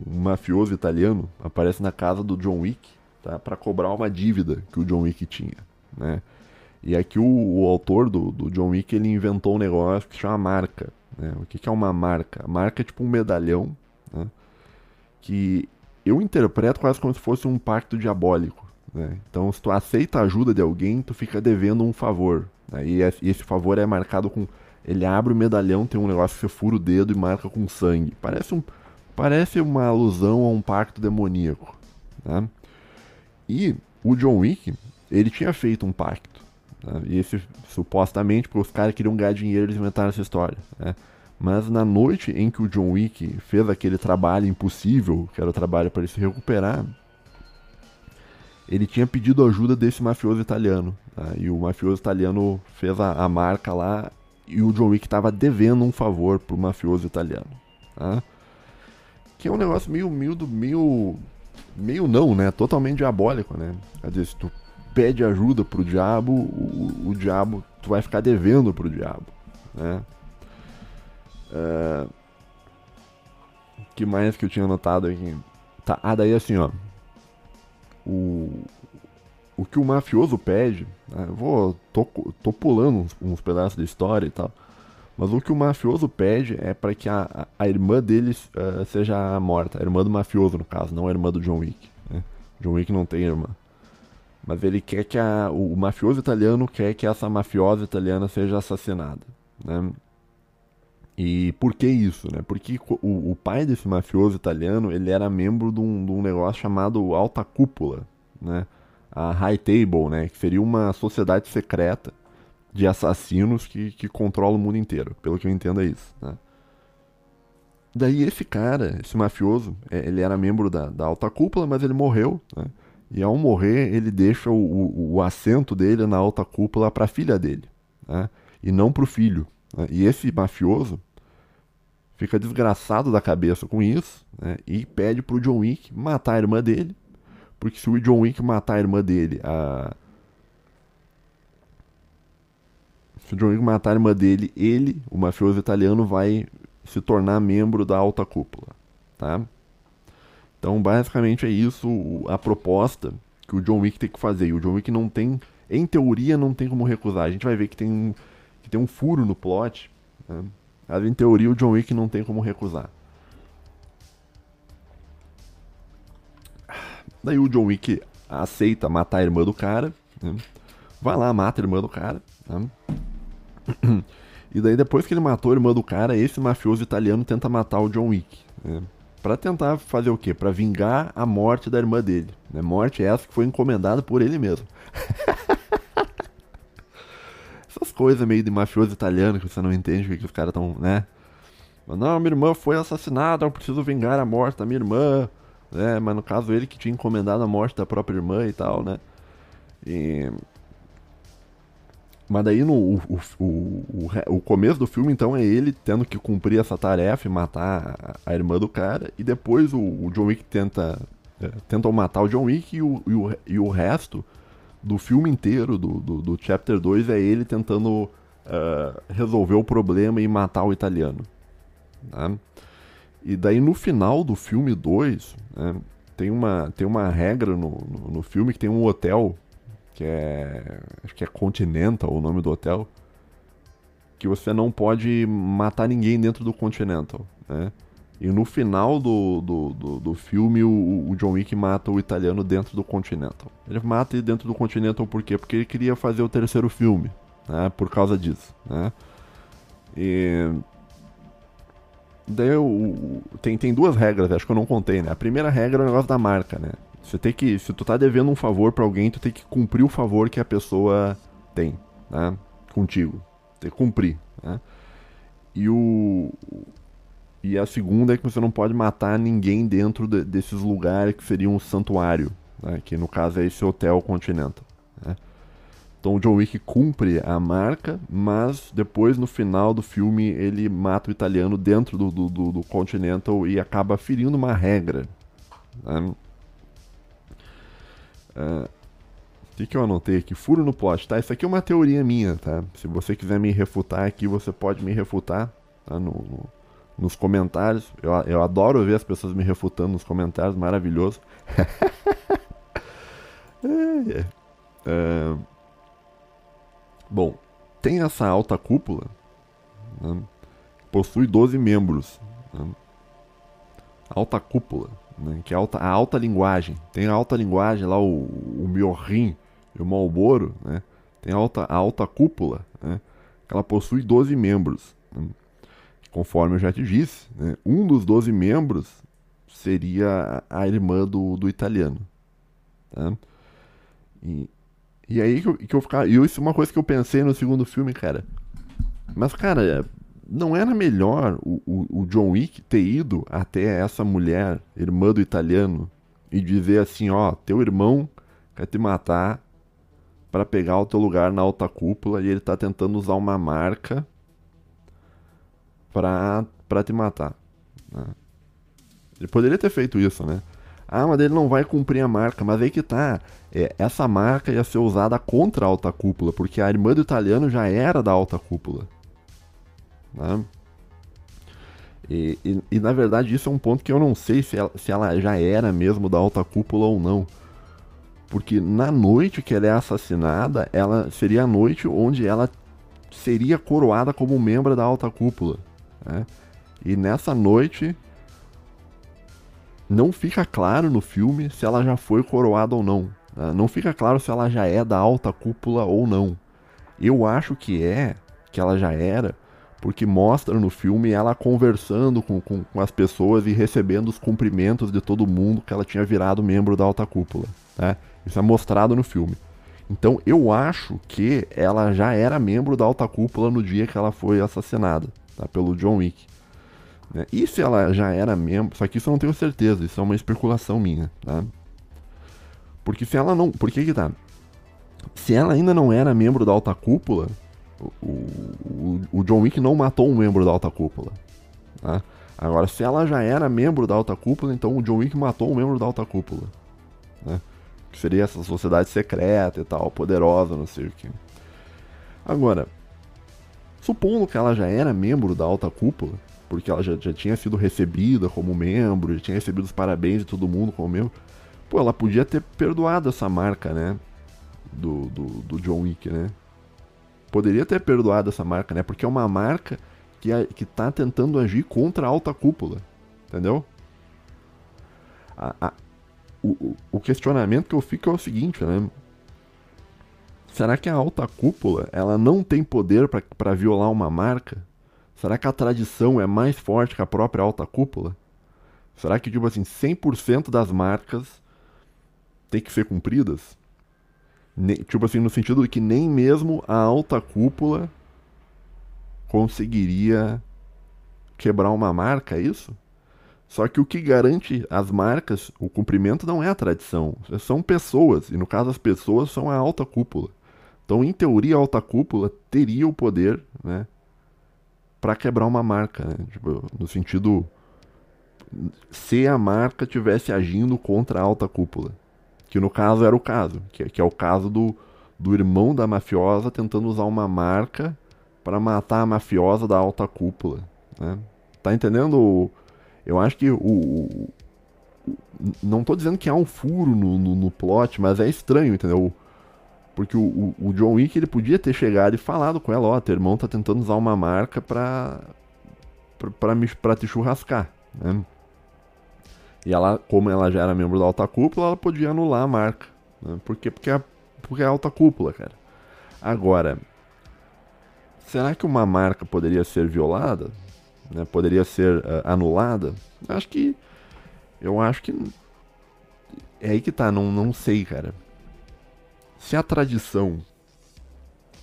um mafioso italiano aparece na casa do John Wick, tá? Para cobrar uma dívida que o John Wick tinha, né? E aqui o, o autor do, do, John Wick ele inventou um negócio que chama marca. Né? O que, que, é uma marca? A marca é tipo um medalhão? Que eu interpreto quase como se fosse um pacto diabólico. Né? Então, se tu aceita a ajuda de alguém, tu fica devendo um favor. Né? E esse favor é marcado com. Ele abre o medalhão, tem um negócio que você fura o dedo e marca com sangue. Parece, um, parece uma alusão a um pacto demoníaco. Né? E o John Wick, ele tinha feito um pacto. Né? E esse, supostamente, porque os caras queriam ganhar dinheiro, eles inventaram essa história. Né? Mas na noite em que o John Wick fez aquele trabalho impossível, que era o trabalho para ele se recuperar, ele tinha pedido ajuda desse mafioso italiano. Tá? E o mafioso italiano fez a, a, marca lá e o John Wick estava devendo um favor pro mafioso italiano. Tá? Que é um negócio meio, meio, meio, meio não, né? Totalmente diabólico, né? Quer dizer, se tu pede ajuda pro diabo, o, o diabo, tu vai ficar devendo pro diabo, né? É... que mais que eu tinha notado aqui? Tá, ah, daí assim, ó. O, o que o mafioso pede, né? eu vou, tô, tô pulando uns, uns, pedaços da história e tal, mas o que o mafioso pede é para que a, a irmã deles uh, seja morta, a irmã do mafioso no caso, não a irmã do John Wick. Né? John Wick não tem irmã. Mas ele quer que a, o mafioso italiano quer que essa mafiosa italiana seja assassinada, né? E por que isso, né? Porque o, o pai desse mafioso italiano, ele era membro de um, de um negócio chamado Alta Cúpula, né? A High Table, né? Que seria uma sociedade secreta de assassinos que, que controla o mundo inteiro. Pelo que eu entendo é isso, né? Daí esse cara, esse mafioso, é, ele era membro da, da alta cúpula, mas ele morreu, né? E ao morrer, ele deixa o, o, o assento dele na alta cúpula para a filha dele, né? e não para o filho. Né? E esse mafioso fica desgraçado da cabeça com isso né? e pede para o John Wick matar a irmã dele, porque se o John Wick matar a irmã dele, a... se o John Wick matar a irmã dele, ele, o mafioso italiano, vai se tornar membro da alta cúpula, tá? Então, basicamente é isso a proposta que o John Wick tem que fazer. E o John Wick não tem, em teoria, não tem como recusar. A gente vai ver que tem um, tem um furo no plot, né? mas em teoria o John Wick não tem como recusar. Daí o John Wick aceita matar a irmã do cara, né? vai lá, mata a irmã do cara. Né? E daí depois que ele matou a irmã do cara, esse mafioso italiano tenta matar o John Wick. Né? Pra tentar fazer o quê? Pra vingar a morte da irmã dele. Né? Morte essa que foi encomendada por ele mesmo. Coisas meio de mafioso italiano que você não entende o que os caras estão, né? Não, minha irmã foi assassinada, eu preciso vingar a morte da minha irmã. Né? Mas no caso ele que tinha encomendado a morte da própria irmã e tal, né? E mas daí no o, o, o, o, começo do filme, então, é ele tendo que cumprir essa tarefa e matar a, a irmã do cara. E depois o, o John Wick tenta, é, tenta matar o John Wick e o, e o, e o resto do filme inteiro, do, do, do Chapter 2, é ele tentando uh, resolver o problema e matar o italiano. Né? E daí no final do filme 2, né, tem, uma, tem uma regra no, no, no filme que tem um hotel que é. Acho que é Continental o nome do hotel. Que você não pode matar ninguém dentro do Continental, né? E no final do, do, do, do filme, o, o, John Wick mata o italiano dentro do Continental. Ele mata ele dentro do Continental por quê? Porque ele queria fazer o terceiro filme, né? Por causa disso, né? E... Daí eu, tem, tem duas regras, acho que eu não contei, né? A primeira regra é o negócio da marca, né? Você tem que, se tu tá devendo um favor para alguém, tu tem que cumprir o favor que a pessoa tem, né? Contigo. Tem que cumprir, né? E o e a segunda é que você não pode matar ninguém dentro de, desses lugares que seria um santuário, né? que no caso é esse hotel Continental. Né? Então o John Wick cumpre a marca, mas depois no final do filme ele mata o italiano dentro do, do, do, do Continental e acaba ferindo uma regra. Né? Uh, o que, que eu anotei aqui? Furo no plot, tá? Isso aqui é uma teoria minha, tá? Se você quiser me refutar aqui, você pode me refutar tá? no, no, nos comentários. Eu, eu adoro ver as pessoas me refutando nos comentários, maravilhoso. é, é. Uh, bom, tem essa alta cúpula, né? possui 12 membros. Né? Alta cúpula né, que é alta, a alta linguagem. Tem a alta linguagem lá, o, o Miorim e o Malboro, né? Tem a alta, a alta cúpula, né? Ela possui 12 membros. Né? Conforme eu já te disse, né? um dos 12 membros seria a irmã do, do italiano. Tá? E, e aí que eu, que eu ficava. E isso é uma coisa que eu pensei no segundo filme, cara. Mas, cara, não era melhor o, o, o, John Wick ter ido até essa mulher, irmã do italiano, e dizer assim: ó, teu irmão quer te matar para pegar o teu lugar na alta cúpula e ele tá tentando usar uma marca pra, pra te matar. Né? Ele poderia ter feito isso, né? Ah, mas ele não vai cumprir a marca, mas aí que tá. É, essa marca ia ser usada contra a alta cúpula, porque a irmã do italiano já era da alta cúpula. Né? E, e, e, na verdade isso é um ponto que eu não sei se ela, se ela já era mesmo da alta cúpula ou não. Porque na noite que ela é assassinada, ela seria a noite onde ela seria coroada como membro da alta cúpula. Né? E nessa noite não fica claro no filme se ela já foi coroada ou não. Né? Não fica claro se ela já é da alta cúpula ou não. Eu acho que é, que ela já era, porque mostra no filme ela conversando com, com, com, as pessoas e recebendo os cumprimentos de todo mundo que ela tinha virado membro da alta cúpula. Né? Isso é mostrado no filme. Então eu acho que ela já era membro da alta cúpula no dia que ela foi assassinada tá? pelo John Wick. Né? E se ela já era membro, só que isso eu não tenho certeza, isso é uma especulação minha. Tá? Porque se ela não. Por que que tá? Se ela ainda não era membro da alta cúpula, o, o, o, John Wick não matou um membro da alta cúpula. Tá? Agora, se ela já era membro da alta cúpula, então o John Wick matou um membro da alta cúpula. Né? Que seria essa sociedade secreta e tal, poderosa, não sei o que. Agora, supondo que ela já era membro da alta cúpula, porque ela já, já tinha sido recebida como membro, já tinha recebido os parabéns de todo mundo como membro. Pô, ela podia ter perdoado essa marca, né? Do, do, do John Wick, né? Poderia ter perdoado essa marca, né? Porque é uma marca que, que tá tentando agir contra a alta cúpula. Entendeu? A, a, o, o questionamento que eu fico é o seguinte, né? Será que a alta cúpula ela não tem poder para violar uma marca? Será que a tradição é mais forte que a própria alta cúpula? Será que, tipo assim, 100% das marcas tem que ser cumpridas? Ne tipo assim, no sentido de que nem mesmo a alta cúpula conseguiria quebrar uma marca, é isso? Só que o que garante as marcas, o cumprimento não é a tradição, são pessoas, e no caso as pessoas são a alta cúpula. Então, em teoria, a alta cúpula teria o poder, né, para quebrar uma marca, né? tipo, no sentido se a marca tivesse agindo contra a alta cúpula, que no caso era o caso, que, que é o caso do, do irmão da mafiosa tentando usar uma marca para matar a mafiosa da alta cúpula, né? Tá entendendo? Eu acho que o, o não tô dizendo que há um furo no, no, no plot, mas é estranho, entendeu? Porque o, o, o, John Wick ele podia ter chegado e falado com ela, ó, teu irmão tá tentando usar uma marca pra, pra, pra, me, pra te churrascar, né? E ela, como ela já era membro da alta cúpula, ela podia anular a marca. Né? Por quê? Porque é, porque é alta cúpula, cara. Agora, será que uma marca poderia ser violada? Né? Poderia ser uh, anulada? Acho que. Eu acho que. É aí que tá, não, não sei, cara. Se a tradição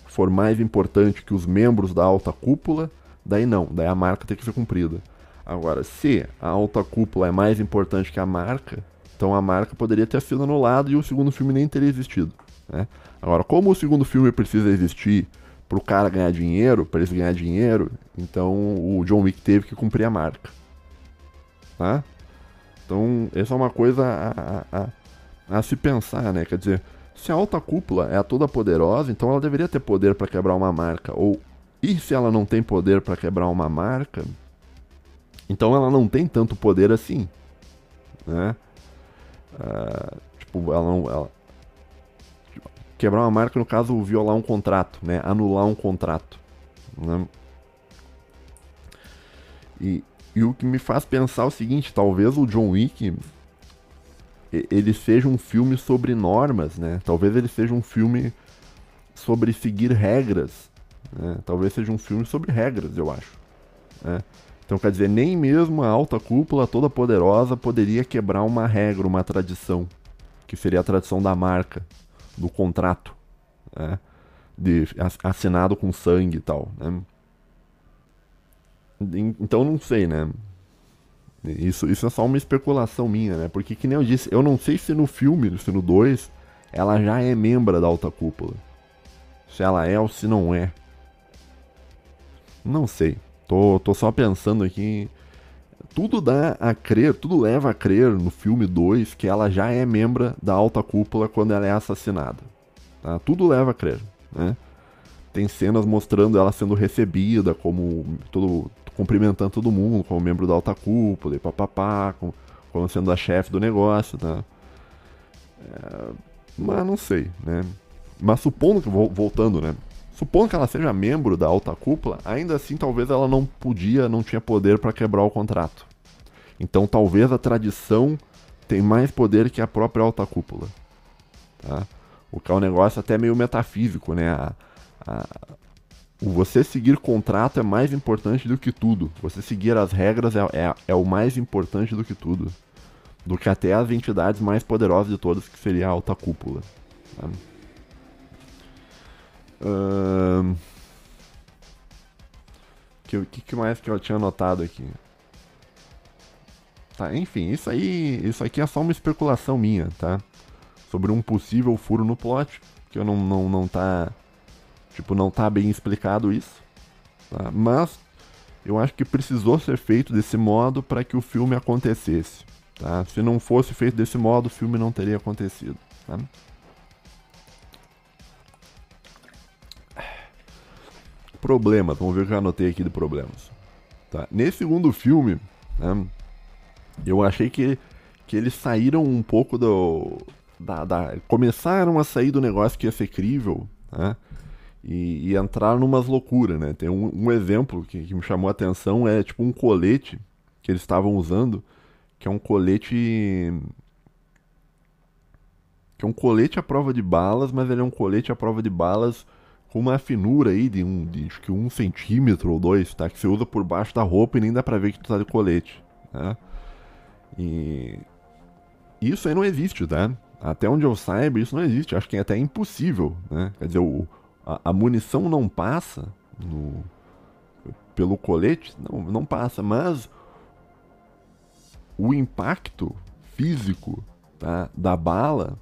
for mais importante que os membros da alta cúpula, daí não, daí a marca tem que ser cumprida. Agora, se a alta cúpula é mais importante que a marca, então a marca poderia ter sido anulada e o segundo filme nem teria existido. Né? Agora, como o segundo filme precisa existir para o cara ganhar dinheiro, para eles ganhar dinheiro, então o John Wick teve que cumprir a marca. Tá? Então, essa é uma coisa a, a, a, a se pensar, né? Quer dizer, se a alta cúpula é a toda poderosa, então ela deveria ter poder para quebrar uma marca. Ou e se ela não tem poder para quebrar uma marca, então ela não tem tanto poder assim, né? Uh, tipo, ela não, ela, quebrar uma marca no caso violar um contrato, né? Anular um contrato, né? E, e o que me faz pensar é o seguinte, talvez o John Wick ele seja um filme sobre normas, né? Talvez ele seja um filme sobre seguir regras, né? Talvez seja um filme sobre regras, eu acho. Né? Então, quer dizer, nem mesmo a alta cúpula toda poderosa poderia quebrar uma regra, uma tradição, que seria a tradição da marca, do contrato, né? De, assinado com sangue e tal, né? Então, não sei, né? Isso, isso é só uma especulação minha, né? Porque, que nem eu disse, eu não sei se no filme, se no 2, ela já é membro da alta cúpula. Se ela é ou se não é. Não sei. Tô, tô só pensando aqui. Tudo dá a crer, tudo leva a crer no filme 2 que ela já é membro da alta cúpula quando ela é assassinada. Tá? Tudo leva a crer, né? Tem cenas mostrando ela sendo recebida como todo cumprimentando todo mundo como membro da alta cúpula e papapá, como, como sendo a chefe do negócio, tá? É, mas não sei, né? Mas supondo que, voltando, né? Supondo que ela seja membro da alta cúpula, ainda assim talvez ela não podia, não tinha poder para quebrar o contrato. Então talvez a tradição tem mais poder que a própria alta cúpula. Tá? O que é um negócio até meio metafísico, né? A, a, o você seguir contrato é mais importante do que tudo. Você seguir as regras é, é, é o mais importante do que tudo. Do que até as entidades mais poderosas de todas, que seria a alta cúpula. O que, que mais que eu tinha anotado aqui? Tá, enfim, isso aí, isso aqui é só uma especulação minha, tá? Sobre um possível furo no plot, que eu não, não, não tá Tipo, não tá bem explicado isso. Tá? Mas eu acho que precisou ser feito desse modo para que o filme acontecesse. Tá? Se não fosse feito desse modo, o filme não teria acontecido. Tá? Problemas, vamos ver o que eu anotei aqui de problemas. Tá? Nesse segundo filme, né, eu achei que, que eles saíram um pouco do. Da, da, começaram a sair do negócio que ia ser crível, né? E, e entraram numas loucuras, né? Tem um, um exemplo que, que, me chamou a atenção, é tipo um colete que eles estavam usando, que é um colete. Que é um colete à prova de balas, mas ele é um colete à prova de balas com uma finura aí de um, de, acho que um centímetro ou dois, tá? Que você usa por baixo da roupa e nem dá pra ver que tu tá de colete, né? E isso aí não existe, tá? Até onde eu saiba, isso não existe. Acho que é até impossível, né? Quer dizer, o, a, a munição não passa no, pelo colete, não, não passa, mas o impacto físico tá, da bala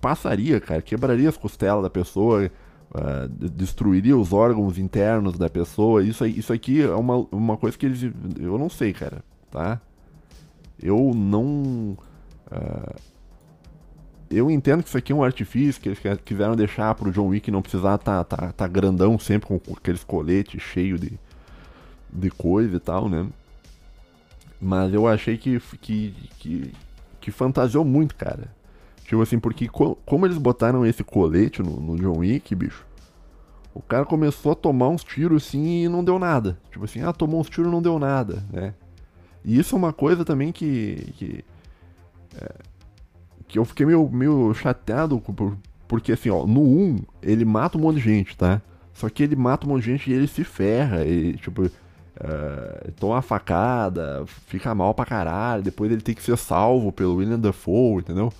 passaria, cara, quebraria as costelas da pessoa, uh, destruiria os órgãos internos da pessoa. Isso, isso aqui é uma, uma coisa que eles. Eu não sei, cara, tá? Eu não. Uh, eu entendo que isso aqui é um artifício que eles quiseram deixar pro John Wick não precisar tá, tá, tá grandão sempre com, aqueles coletes cheios de, de coisa e tal, né? Mas eu achei que, que, que, que fantasiou muito, cara. Tipo assim, porque co como eles botaram esse colete no, no John Wick, bicho, o cara começou a tomar uns tiros assim e não deu nada. Tipo assim, ah, tomou uns tiros e não deu nada, né? E isso é uma coisa também que. que, é, que eu fiquei meio, meio chateado por, porque assim, ó, no 1 ele mata um monte de gente, tá? Só que ele mata um monte de gente e ele se ferra, e tipo. Uh, toma facada, fica mal pra caralho, depois ele tem que ser salvo pelo William Dafoe, entendeu?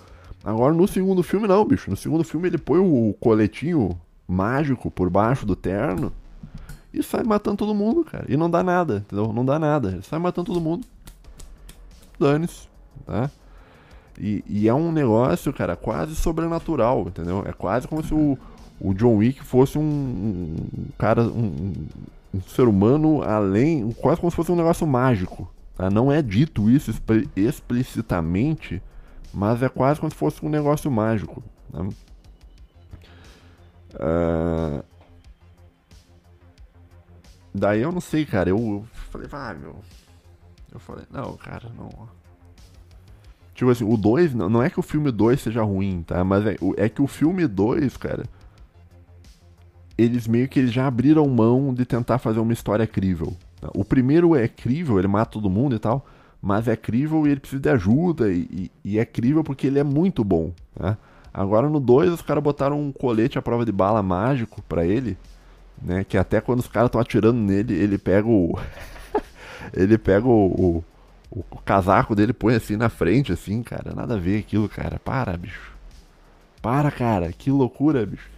Agora no segundo filme não, bicho. No segundo filme ele põe o coletinho mágico por baixo do terno e sai matando todo mundo, cara. E não dá nada, entendeu? Não dá nada. Ele sai matando todo mundo. Dane-se, tá? E, e, é um negócio, cara, quase sobrenatural, entendeu? É quase como se o, o John Wick fosse um, um cara, um, um, ser humano além, quase como se fosse um negócio mágico. Tá? Não é dito isso explicitamente, mas é quase como se fosse um negócio mágico. Né? Uh... Daí eu não sei, cara. Eu falei, vai, meu. Eu falei, não, cara, não. Tipo assim, o 2, não é que o filme 2 seja ruim, tá? Mas é, é que o filme 2, cara. Eles meio que eles já abriram mão de tentar fazer uma história crível. Tá? O primeiro é crível, ele mata todo mundo e tal mas é crível e ele precisa de ajuda, e, e é crível porque ele é muito bom. Né? Agora no 2 os caras botaram um colete à prova de bala mágico para ele, né? Que até quando os caras estão atirando nele, ele pega o. ele pega o, o, o, casaco dele põe assim na frente, assim, cara. Nada a ver aquilo, cara. Para, bicho. Para, cara. Que loucura, bicho.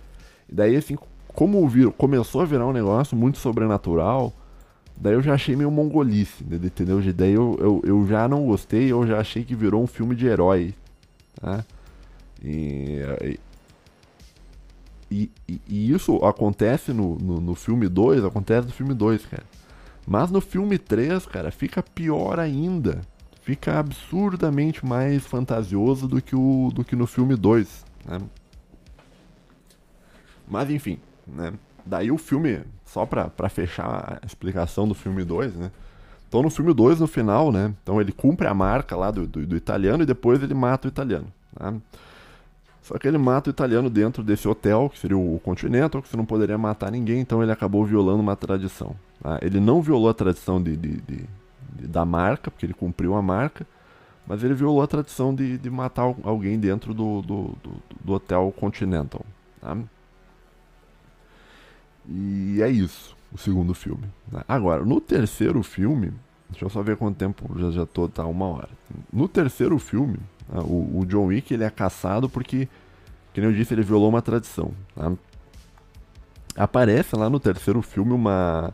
E daí, assim, como vir, começou a virar um negócio muito sobrenatural Daí eu já achei meio mongolice, entendeu? Daí eu, eu, eu já não gostei, eu já achei que virou um filme de herói. Tá? E, e, e, isso acontece no, no, no filme 2, acontece no filme 2, cara. Mas no filme 3, cara, fica pior ainda. Fica absurdamente mais fantasioso do que, o, do que no filme 2. Né? Mas enfim, né? Daí o filme, só pra, pra fechar a explicação do filme 2, né? Então no filme 2, no final, né? Então ele cumpre a marca lá do, do, do italiano e depois ele mata o italiano. Tá? Só que ele mata o italiano dentro desse hotel, que seria o Continental, que você não poderia matar ninguém, então ele acabou violando uma tradição. Tá? Ele não violou a tradição de, de, de, da marca, porque ele cumpriu a marca, mas ele violou a tradição de, matar alguém dentro do, do, do, do Hotel Continental. Tá? E é isso, o segundo filme. Né? Agora, no terceiro filme, deixa eu só ver quanto tempo, já, já tô, tá uma hora. No terceiro filme, o, o, John Wick ele é caçado porque, como eu disse, ele violou uma tradição. Tá? Aparece lá no terceiro filme uma,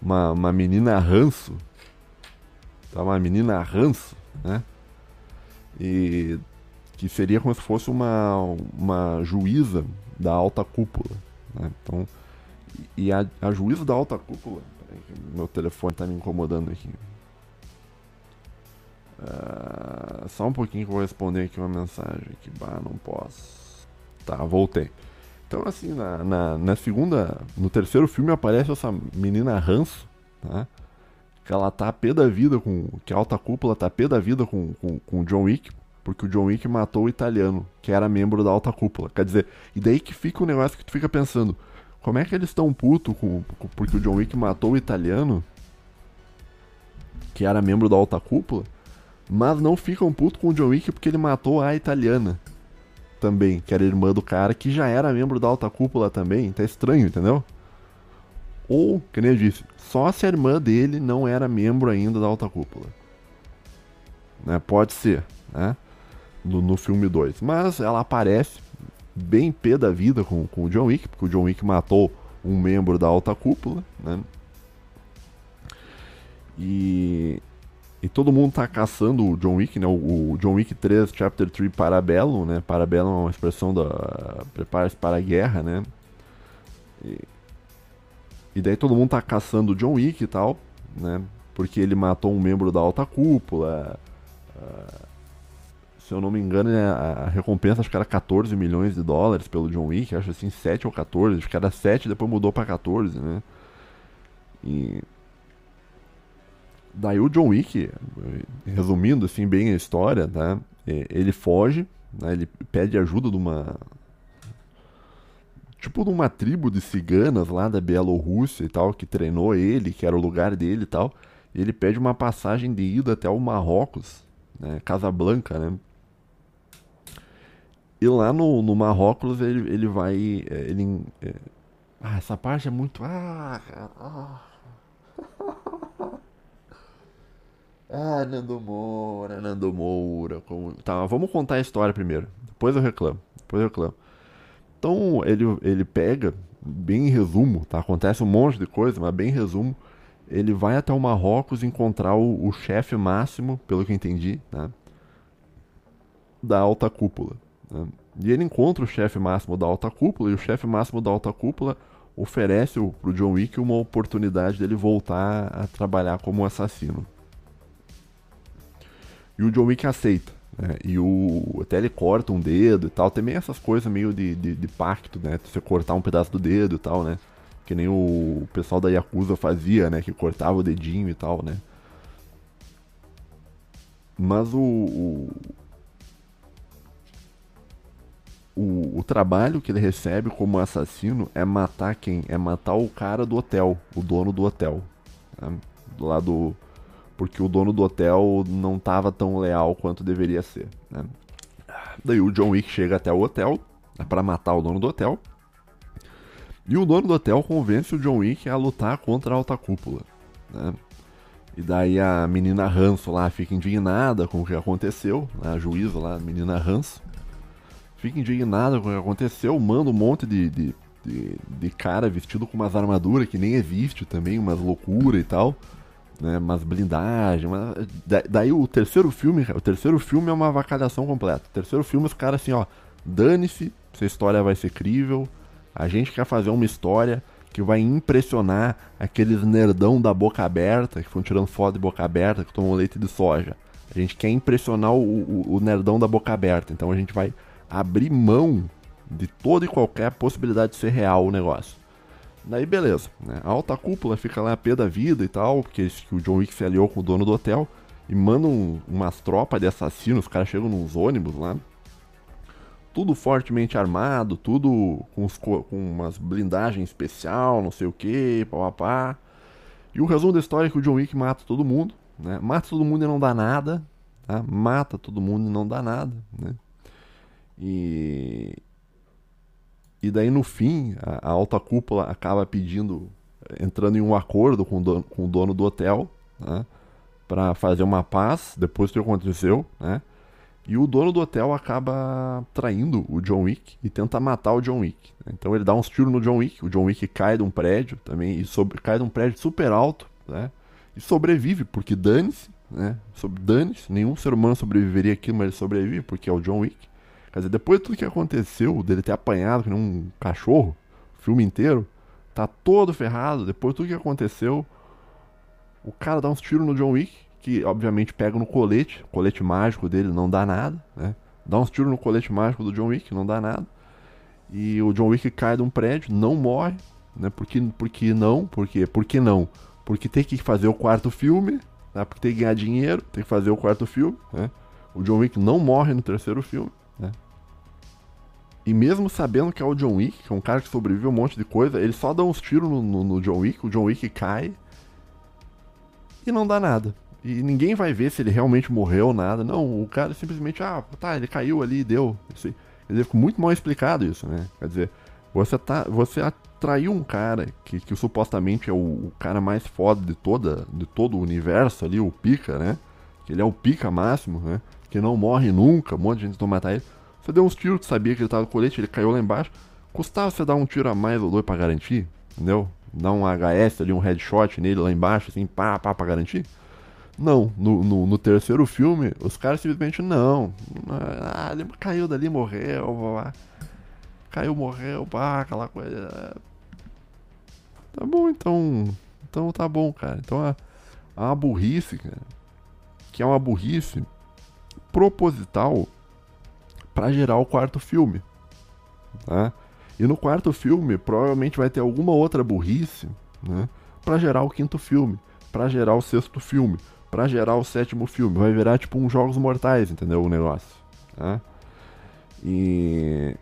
uma, uma menina ranço. Tá? Uma menina ranço, né? E que seria como se fosse uma, uma juíza da alta cúpula. Né? Então, e a, a juízo da alta cúpula. meu telefone tá me incomodando aqui. Uh, só um pouquinho que eu vou responder aqui uma mensagem. Que bah, não posso. Tá, voltei. Então, assim, na, na, na, segunda. No terceiro filme aparece essa menina ranço, tá? que ela tá pé da vida com. Que a alta cúpula tá pé da vida com, com, com o John Wick, porque o John Wick matou o italiano, que era membro da alta cúpula. Quer dizer, e daí que fica o um negócio que tu fica pensando, como é que eles estão puto com, com, porque o John Wick matou o italiano, que era membro da alta cúpula, mas não ficam puto com o John Wick porque ele matou a italiana também, que era irmã do cara, que já era membro da alta cúpula também. Tá estranho, entendeu? Ou, que nem eu disse, só se a irmã dele não era membro ainda da alta cúpula. Né? Pode ser, né? No, no filme 2. Mas ela aparece bem pé da vida com, com o John Wick, porque o John Wick matou um membro da alta cúpula, né? E, e todo mundo tá caçando o John Wick, né? O, o John Wick 3, Chapter 3 Parabellum, né? Parabellum é uma expressão da prepara-se para a guerra, né? E, e daí todo mundo tá caçando o John Wick e tal, né? Porque ele matou um membro da alta cúpula. Uh, se eu não me engano, né, a recompensa acho que era 14 milhões de dólares pelo John Wick, acho assim, 7 ou 14, acho que era 7 depois mudou para 14, né? E daí o John Wick, resumindo assim bem a história, tá? Ele foge, né? ele pede ajuda de uma tipo de uma tribo de ciganas lá da Bielorrússia e tal, que treinou ele, que era o lugar dele e tal. Ele pede uma passagem de ida até o Marrocos, né, Casablanca, né? E lá no, no Marrocos ele, ele vai. É, ele, é... Ah, essa parte é muito. Ah. Ah. Ah, Nando Moura, Nando Moura. Como... Tá, vamos contar a história primeiro. Depois eu reclamo. Depois eu reclamo. Então ele, ele pega, bem em resumo, tá? Acontece um monte de coisa, mas bem em resumo. Ele vai até o Marrocos encontrar o, o chefe máximo, pelo que eu entendi, né? Da alta cúpula. Né? E ele encontra o chefe máximo da alta cúpula, e o chefe máximo da alta cúpula oferece para o John Wick uma oportunidade dele voltar a trabalhar como assassino. E o John Wick aceita. Né? E o, até ele corta um dedo e tal. Também essas coisas meio de, de, de, pacto, né? Você cortar um pedaço do dedo e tal, né? Que nem o pessoal da Yakuza fazia, né? Que cortava o dedinho e tal, né? Mas o, o o, o, trabalho que ele recebe como assassino é matar quem? É matar o cara do hotel, o dono do hotel. Né? Do lado. Porque o dono do hotel não estava tão leal quanto deveria ser. Né? Daí o John Wick chega até o hotel né, para matar o dono do hotel. E o dono do hotel convence o John Wick a lutar contra a alta cúpula. Né? E daí a menina Ranço lá fica indignada com o que aconteceu, né? a juíza lá, a menina Ranço fica indignado com o que aconteceu, manda um monte de, de, de, de cara vestido com umas armaduras que nem existe também, umas loucuras e tal. Né, umas blindagens. Da, daí o terceiro filme, o terceiro filme é uma avacalhação completa. O terceiro filme, os caras assim, ó, dane-se se a história vai ser crível. A gente quer fazer uma história que vai impressionar aqueles nerdão da boca aberta, que foram tirando foto de boca aberta, que tomam leite de soja. A gente quer impressionar o, o, o nerdão da boca aberta. Então a gente vai abrir mão de toda e qualquer possibilidade de ser real o negócio. Daí beleza, né? A alta cúpula fica lá a pé da vida e tal, porque que o John Wick se aliou com o dono do hotel e mandam umas tropas de assassinos, os caras chegam nos ônibus lá. Tudo fortemente armado, tudo com, os, com umas blindagens especial, não sei o que, papapá. E o resumo da história é que o John Wick mata todo mundo, né? Mata todo mundo e não dá nada, tá? Mata todo mundo e não dá nada, né? E, e daí no fim, a, a, alta cúpula acaba pedindo, entrando em um acordo com o dono, com o dono do hotel, né, para fazer uma paz depois do que aconteceu, né? E o dono do hotel acaba traindo o John Wick e tenta matar o John Wick. Então ele dá uns tiros no John Wick, o John Wick cai de um prédio também, e sobre, cai de um prédio super alto, né? E sobrevive, porque dane-se, né? Dane-se, nenhum ser humano sobreviveria aqui, mas ele sobrevive, porque é o John Wick. Quer dizer, depois de tudo que aconteceu, dele ter apanhado que nem um cachorro, o filme inteiro, tá todo ferrado, depois de tudo que aconteceu, o cara dá uns tiros no John Wick, que obviamente pega no colete, colete mágico dele não dá nada, né? Dá uns tiros no colete mágico do John Wick, não dá nada. E o John Wick cai de um prédio, não morre, né? Porque, porque não? Porque, por que não? porque tem que fazer o quarto filme, né? porque tem que ganhar dinheiro, tem que fazer o quarto filme. Né? O John Wick não morre no terceiro filme. E mesmo sabendo que é o John Wick, que é um cara que sobreviveu a um monte de coisa, ele só dá uns tiros no, no, no John Wick, o John Wick cai e não dá nada. E ninguém vai ver se ele realmente morreu ou nada. Não, o cara simplesmente, ah, tá, ele caiu ali, deu. Assim, quer dizer, ficou muito mal explicado isso, né? Quer dizer, você, tá, você atraiu um cara que, que supostamente é o, o, cara mais foda de, toda, de todo o universo ali, o pica, né? Que ele é o pica máximo, né? Que não morre nunca, um monte de gente tentou matar ele. Você deu uns tiros, sabia que ele tava no colete, ele caiu lá embaixo. Custava você dar um tiro a mais ou dois pra garantir, entendeu? Dar um HS ali, um headshot nele lá embaixo, assim, pá, pá, pra garantir. Não, no, no, no, terceiro filme, os caras simplesmente não. Ah, ele caiu dali, morreu, blá, caiu, morreu, pá, aquela coisa. Tá bom, então. Então tá bom, cara. Então é, é uma burrice, cara. Que é uma burrice proposital para gerar o quarto filme. Tá? E no quarto filme, provavelmente vai ter alguma outra burrice, né? Pra gerar o quinto filme, para gerar o sexto filme para gerar o sétimo filme. Vai virar tipo um Jogos Mortais, entendeu? O negócio. Tá? E.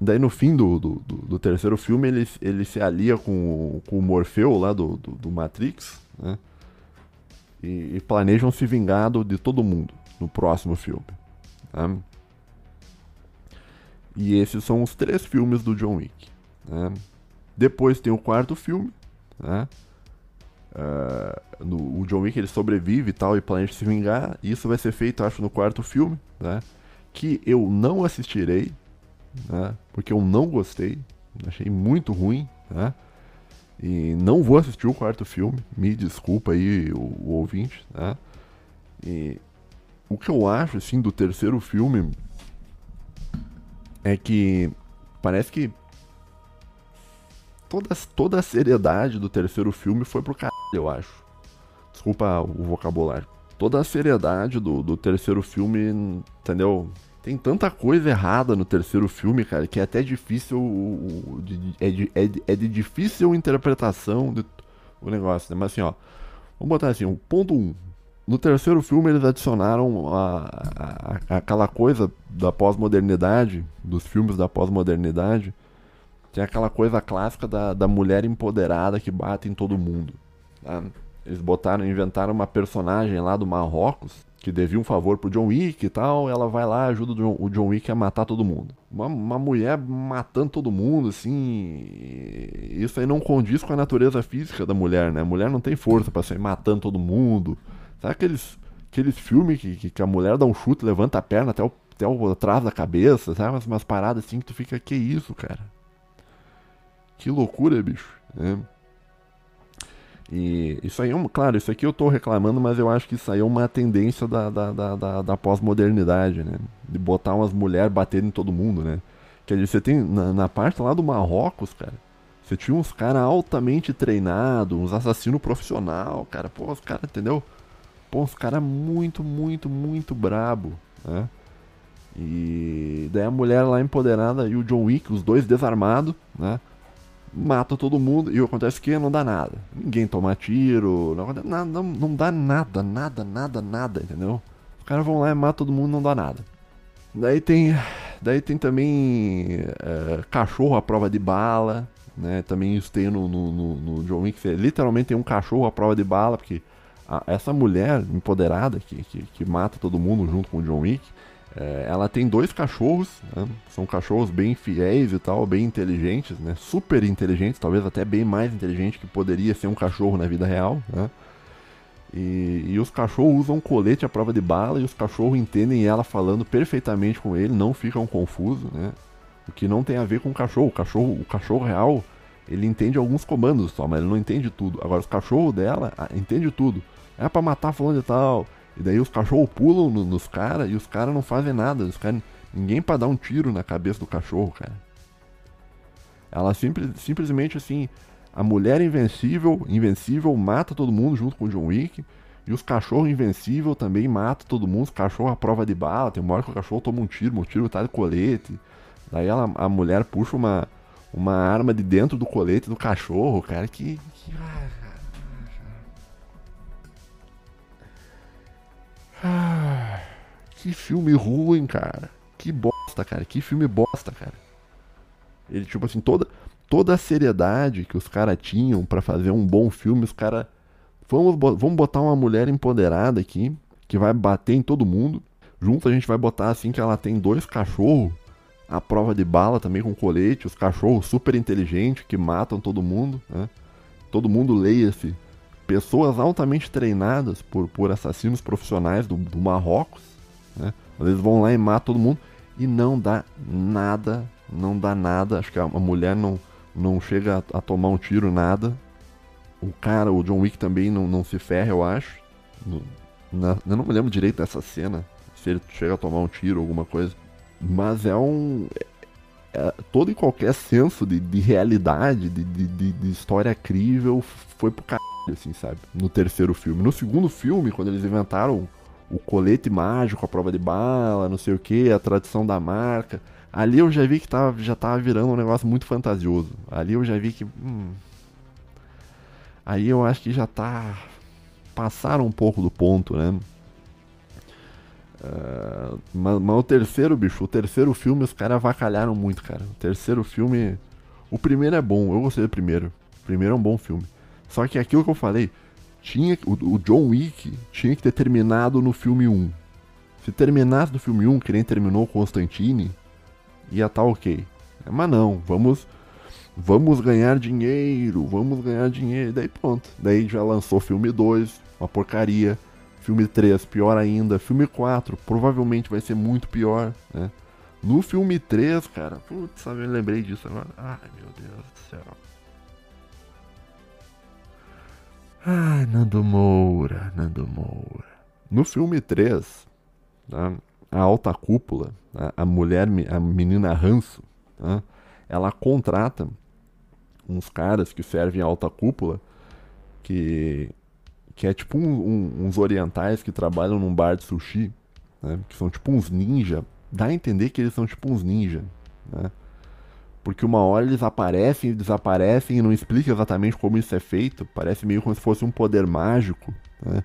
Daí no fim do, do, do, do, terceiro filme ele, ele se alia com, com o Morfeu lá do, do, do Matrix, né? E, e, planejam se vingar de todo mundo no próximo filme. Tá? E esses são os três filmes do John Wick. Né? Depois tem o quarto filme, né? Uh, no, o John Wick ele sobrevive e tal e planeja se vingar. Isso vai ser feito, acho, no quarto filme, né? Que eu não assistirei, né? Porque eu não gostei, achei muito ruim, né? E não vou assistir o quarto filme, me desculpa aí o, o ouvinte, né? E o que eu acho, assim, do terceiro filme é que parece que toda, toda a seriedade do terceiro filme foi pro caralho, eu acho. Desculpa o vocabulário. Toda a seriedade do, do terceiro filme, entendeu? Tem tanta coisa errada no terceiro filme, cara, que é até difícil. É de, é de, é de difícil interpretação o negócio, né? Mas assim, ó. Vamos botar assim, o ponto 1. Um. No terceiro filme eles adicionaram a, a, aquela coisa da pós-modernidade, dos filmes da pós-modernidade, tem aquela coisa clássica da, da mulher empoderada que bate em todo mundo. Tá? Eles botaram, inventaram uma personagem lá do Marrocos que devia um favor pro John Wick e tal. ela vai lá ajuda o John, o John Wick a matar todo mundo. Uma, uma, mulher matando todo mundo, assim. Isso aí não condiz com a natureza física da mulher, né? A mulher não tem força para sair matando todo mundo. Sabe aqueles, aqueles filmes que, que, a mulher dá um chute, levanta a perna até o, até o atrás da cabeça, sabe? Umas, umas paradas assim que tu fica, que isso, cara? Que loucura, bicho. Né? E isso aí, é claro, isso aqui eu tô reclamando, mas eu acho que isso aí é uma tendência da, da, da, da, da pós-modernidade, né? De botar umas mulheres batendo em todo mundo, né? Quer dizer, você tem, na, na parte lá do Marrocos, cara, você tinha uns caras altamente treinados, uns assassinos profissional, cara. Pô, os caras, entendeu? Pô, uns caras muito, muito, muito brabo, né? E daí a mulher lá empoderada e o John Wick, os dois desarmados, né? mata todo mundo e acontece que não dá nada. Ninguém toma tiro, não, nada, não, não dá nada, nada, nada, nada, entendeu? Os caras vão lá e matam todo mundo não dá nada. Daí tem, daí tem também é, cachorro à prova de bala, né? Também isso tem no, no, no, no John Wick, literalmente tem um cachorro à prova de bala, porque a, essa mulher empoderada que, que, que mata todo mundo junto com o John Wick, é, ela tem dois cachorros, né? são cachorros bem fiéis e tal, bem inteligentes, né? super inteligentes, talvez até bem mais inteligente que poderia ser um cachorro na vida real. Né? E, e, os cachorros usam colete à prova de bala e os cachorros entendem ela falando perfeitamente com ele, não ficam confusos, né? O que não tem a ver com o cachorro. O cachorro, o cachorro real, ele entende alguns comandos só, mas ele não entende tudo. Agora, os cachorros dela ah, entende tudo. É para matar fulano e tal e daí os cachorros pulam no, nos caras e os caras não fazem nada. Os cara, ninguém pra dar um tiro na cabeça do cachorro, cara. Ela simples, simplesmente assim. A mulher invencível, invencível mata todo mundo junto com o John Wick. E os cachorros invencível também matam todo mundo. Os cachorros à prova de bala. Tem uma hora que o cachorro toma um tiro, o tiro tá de colete. Daí ela, a mulher puxa uma, uma arma de dentro do colete do cachorro, cara. Que. que ah, Que filme ruim, cara. Que bosta, cara. Que filme bosta, cara. Ele, tipo assim, toda, toda a seriedade que os caras tinham para fazer um bom filme, os caras. Vamos, vamos botar uma mulher empoderada aqui, que vai bater em todo mundo. Junto a gente vai botar assim que ela tem dois cachorros a prova de bala também com colete, os cachorros super inteligentes que matam todo mundo, né? Todo mundo leia-se. Pessoas altamente treinadas por, por assassinos profissionais do, do Marrocos, né? Eles vão lá e matam todo mundo e não dá nada, não dá nada. Acho que a, mulher não, não chega a, a, tomar um tiro, nada. O cara, o John Wick também não, não se ferra, eu acho. No, na, eu não me lembro direito dessa cena, se ele chega a tomar um tiro ou alguma coisa. Mas é um. É, é, todo e qualquer senso de, de realidade, de, de, de, história crível, foi pro caralho, assim, sabe? No terceiro filme. No segundo filme, quando eles inventaram o colete mágico, a prova de bala, não sei o que, a tradição da marca. Ali eu já vi que tava, já tava virando um negócio muito fantasioso. Ali eu já vi que. Hum, aí eu acho que já tá. Passaram um pouco do ponto, né? Uh, mas, mas, o terceiro, bicho, o terceiro filme os caras avacalharam muito, cara. O terceiro filme. O primeiro é bom, eu gostei do primeiro. O primeiro é um bom filme. Só que aquilo que eu falei, tinha o, o John Wick tinha que ter terminado no filme 1. Se terminasse no filme 1, que nem terminou Constantine, ia estar tá ok. Mas não, vamos vamos ganhar dinheiro, vamos ganhar dinheiro. Daí pronto. Daí já lançou filme 2, uma porcaria. Filme 3, pior ainda. Filme 4, provavelmente vai ser muito pior, né? No filme 3, cara, putz, eu lembrei disso agora. Ai, meu Deus Ai, Nando Moura, Nando Moura. No filme 3, tá? a alta cúpula, tá? a mulher, a menina Ranço, tá? ela contrata uns caras que servem a alta cúpula que que é tipo um, um, uns orientais que trabalham num bar de sushi, né? Que são tipo uns ninja. Dá a entender que eles são tipo uns ninja, né? Porque uma hora eles aparecem e desaparecem e não explica exatamente como isso é feito. Parece meio como se fosse um poder mágico, né?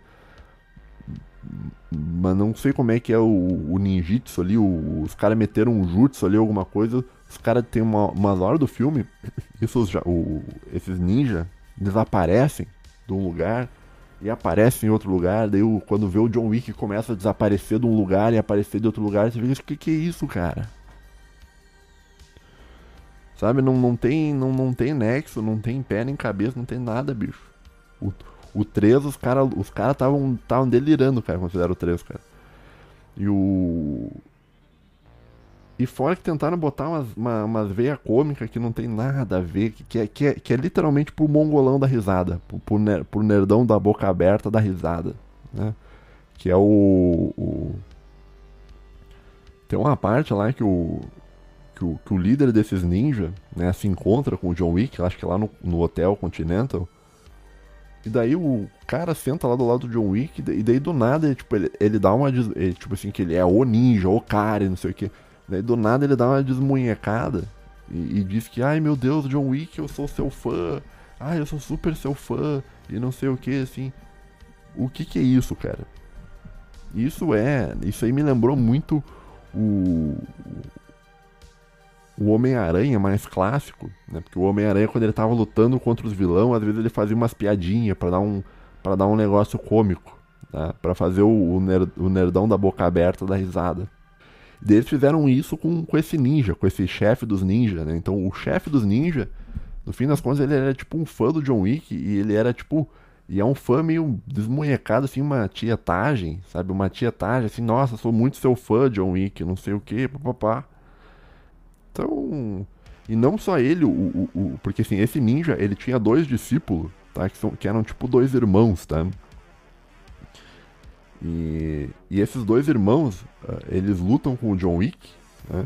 Mas não sei como é que é o, o ninjitsu ali, o, os caras meteram um jutsu ali, alguma coisa. Os caras tem uma, umas horas do filme, isso, o, esses ninja desaparecem de um lugar e aparece em outro lugar. Daí quando vê o John Wick começa a desaparecer de um lugar e aparecer de outro lugar, você fica, o que, que é isso, cara? Sabe, não, não, tem, não, não tem nexo, não tem pé nem cabeça, não tem nada, bicho. O, o 3, os caras os cara estavam tavam delirando, cara, quando fizeram o 3, cara. E o. E fora que tentaram botar umas, uma, umas veias cômicas que não tem nada a ver, que, que, é, que, é, que é literalmente pro mongolão da risada, pro, pro, ner, pro nerdão da boca aberta da risada, né? Que é o, o... Tem uma parte lá que o, que o, que o líder desses ninja né, se encontra com o John Wick, acho que lá no, no Hotel Continental, e daí o cara senta lá do lado do John Wick, e daí do nada, tipo, ele, ele dá uma. Ele, tipo assim, que ele é o ninja, o cara, não sei o que. Daí do nada ele dá uma desmunhecada e, e, diz que, ai meu Deus, John Wick, eu sou seu fã. Ai, eu sou super seu fã. E não sei o que, assim. O que que é isso, cara? Isso é. Isso aí me lembrou muito o. O Homem-Aranha mais clássico, né? Porque o Homem-Aranha, quando ele tava lutando contra os vilões, às vezes ele fazia umas piadinhas para dar um para dar um negócio cômico, tá? para fazer o, o, o nerdão da boca aberta da risada. E eles fizeram isso com, com esse ninja, com esse chefe dos ninja, né? Então o chefe dos ninja, no fim das contas, ele era tipo um fã do John Wick e ele era tipo. E é um fã meio desmunhecado, assim, uma tietagem, sabe? Uma tietagem, assim, nossa, sou muito seu fã, John Wick, não sei o que, papapá. Então. E não só ele, o, o, o, porque assim, esse ninja, ele tinha dois discípulos, tá? Que, são, que eram tipo dois irmãos, tá? E, e esses dois irmãos, uh, eles lutam com o John Wick, né?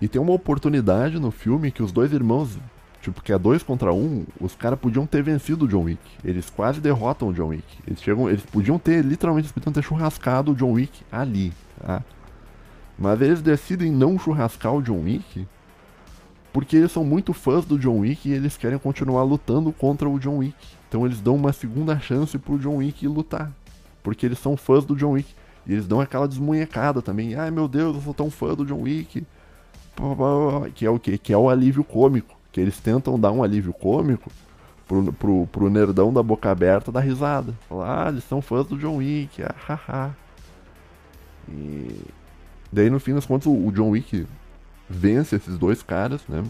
E tem uma oportunidade no filme que os dois irmãos, tipo, que é dois contra um, os caras podiam ter vencido o John Wick. Eles quase derrotam o John Wick. Eles chegam, eles podiam ter, literalmente, eles podiam ter churrascado o John Wick ali, tá? Mas eles decidem não churrascar o John Wick porque eles são muito fãs do John Wick e eles querem continuar lutando contra o John Wick. Então eles dão uma segunda chance pro John Wick lutar porque eles são fãs do John Wick. E eles dão aquela desmunhecada também. Ai meu Deus, eu sou tão fã do John Wick. Que é o quê? Que é o alívio cômico. Que eles tentam dar um alívio cômico pro, pro, pro nerdão da boca aberta dar risada. Falar, ah, eles são fãs do John Wick, ah, haha. E daí no fim das contas o, John Wick vence esses dois caras, né?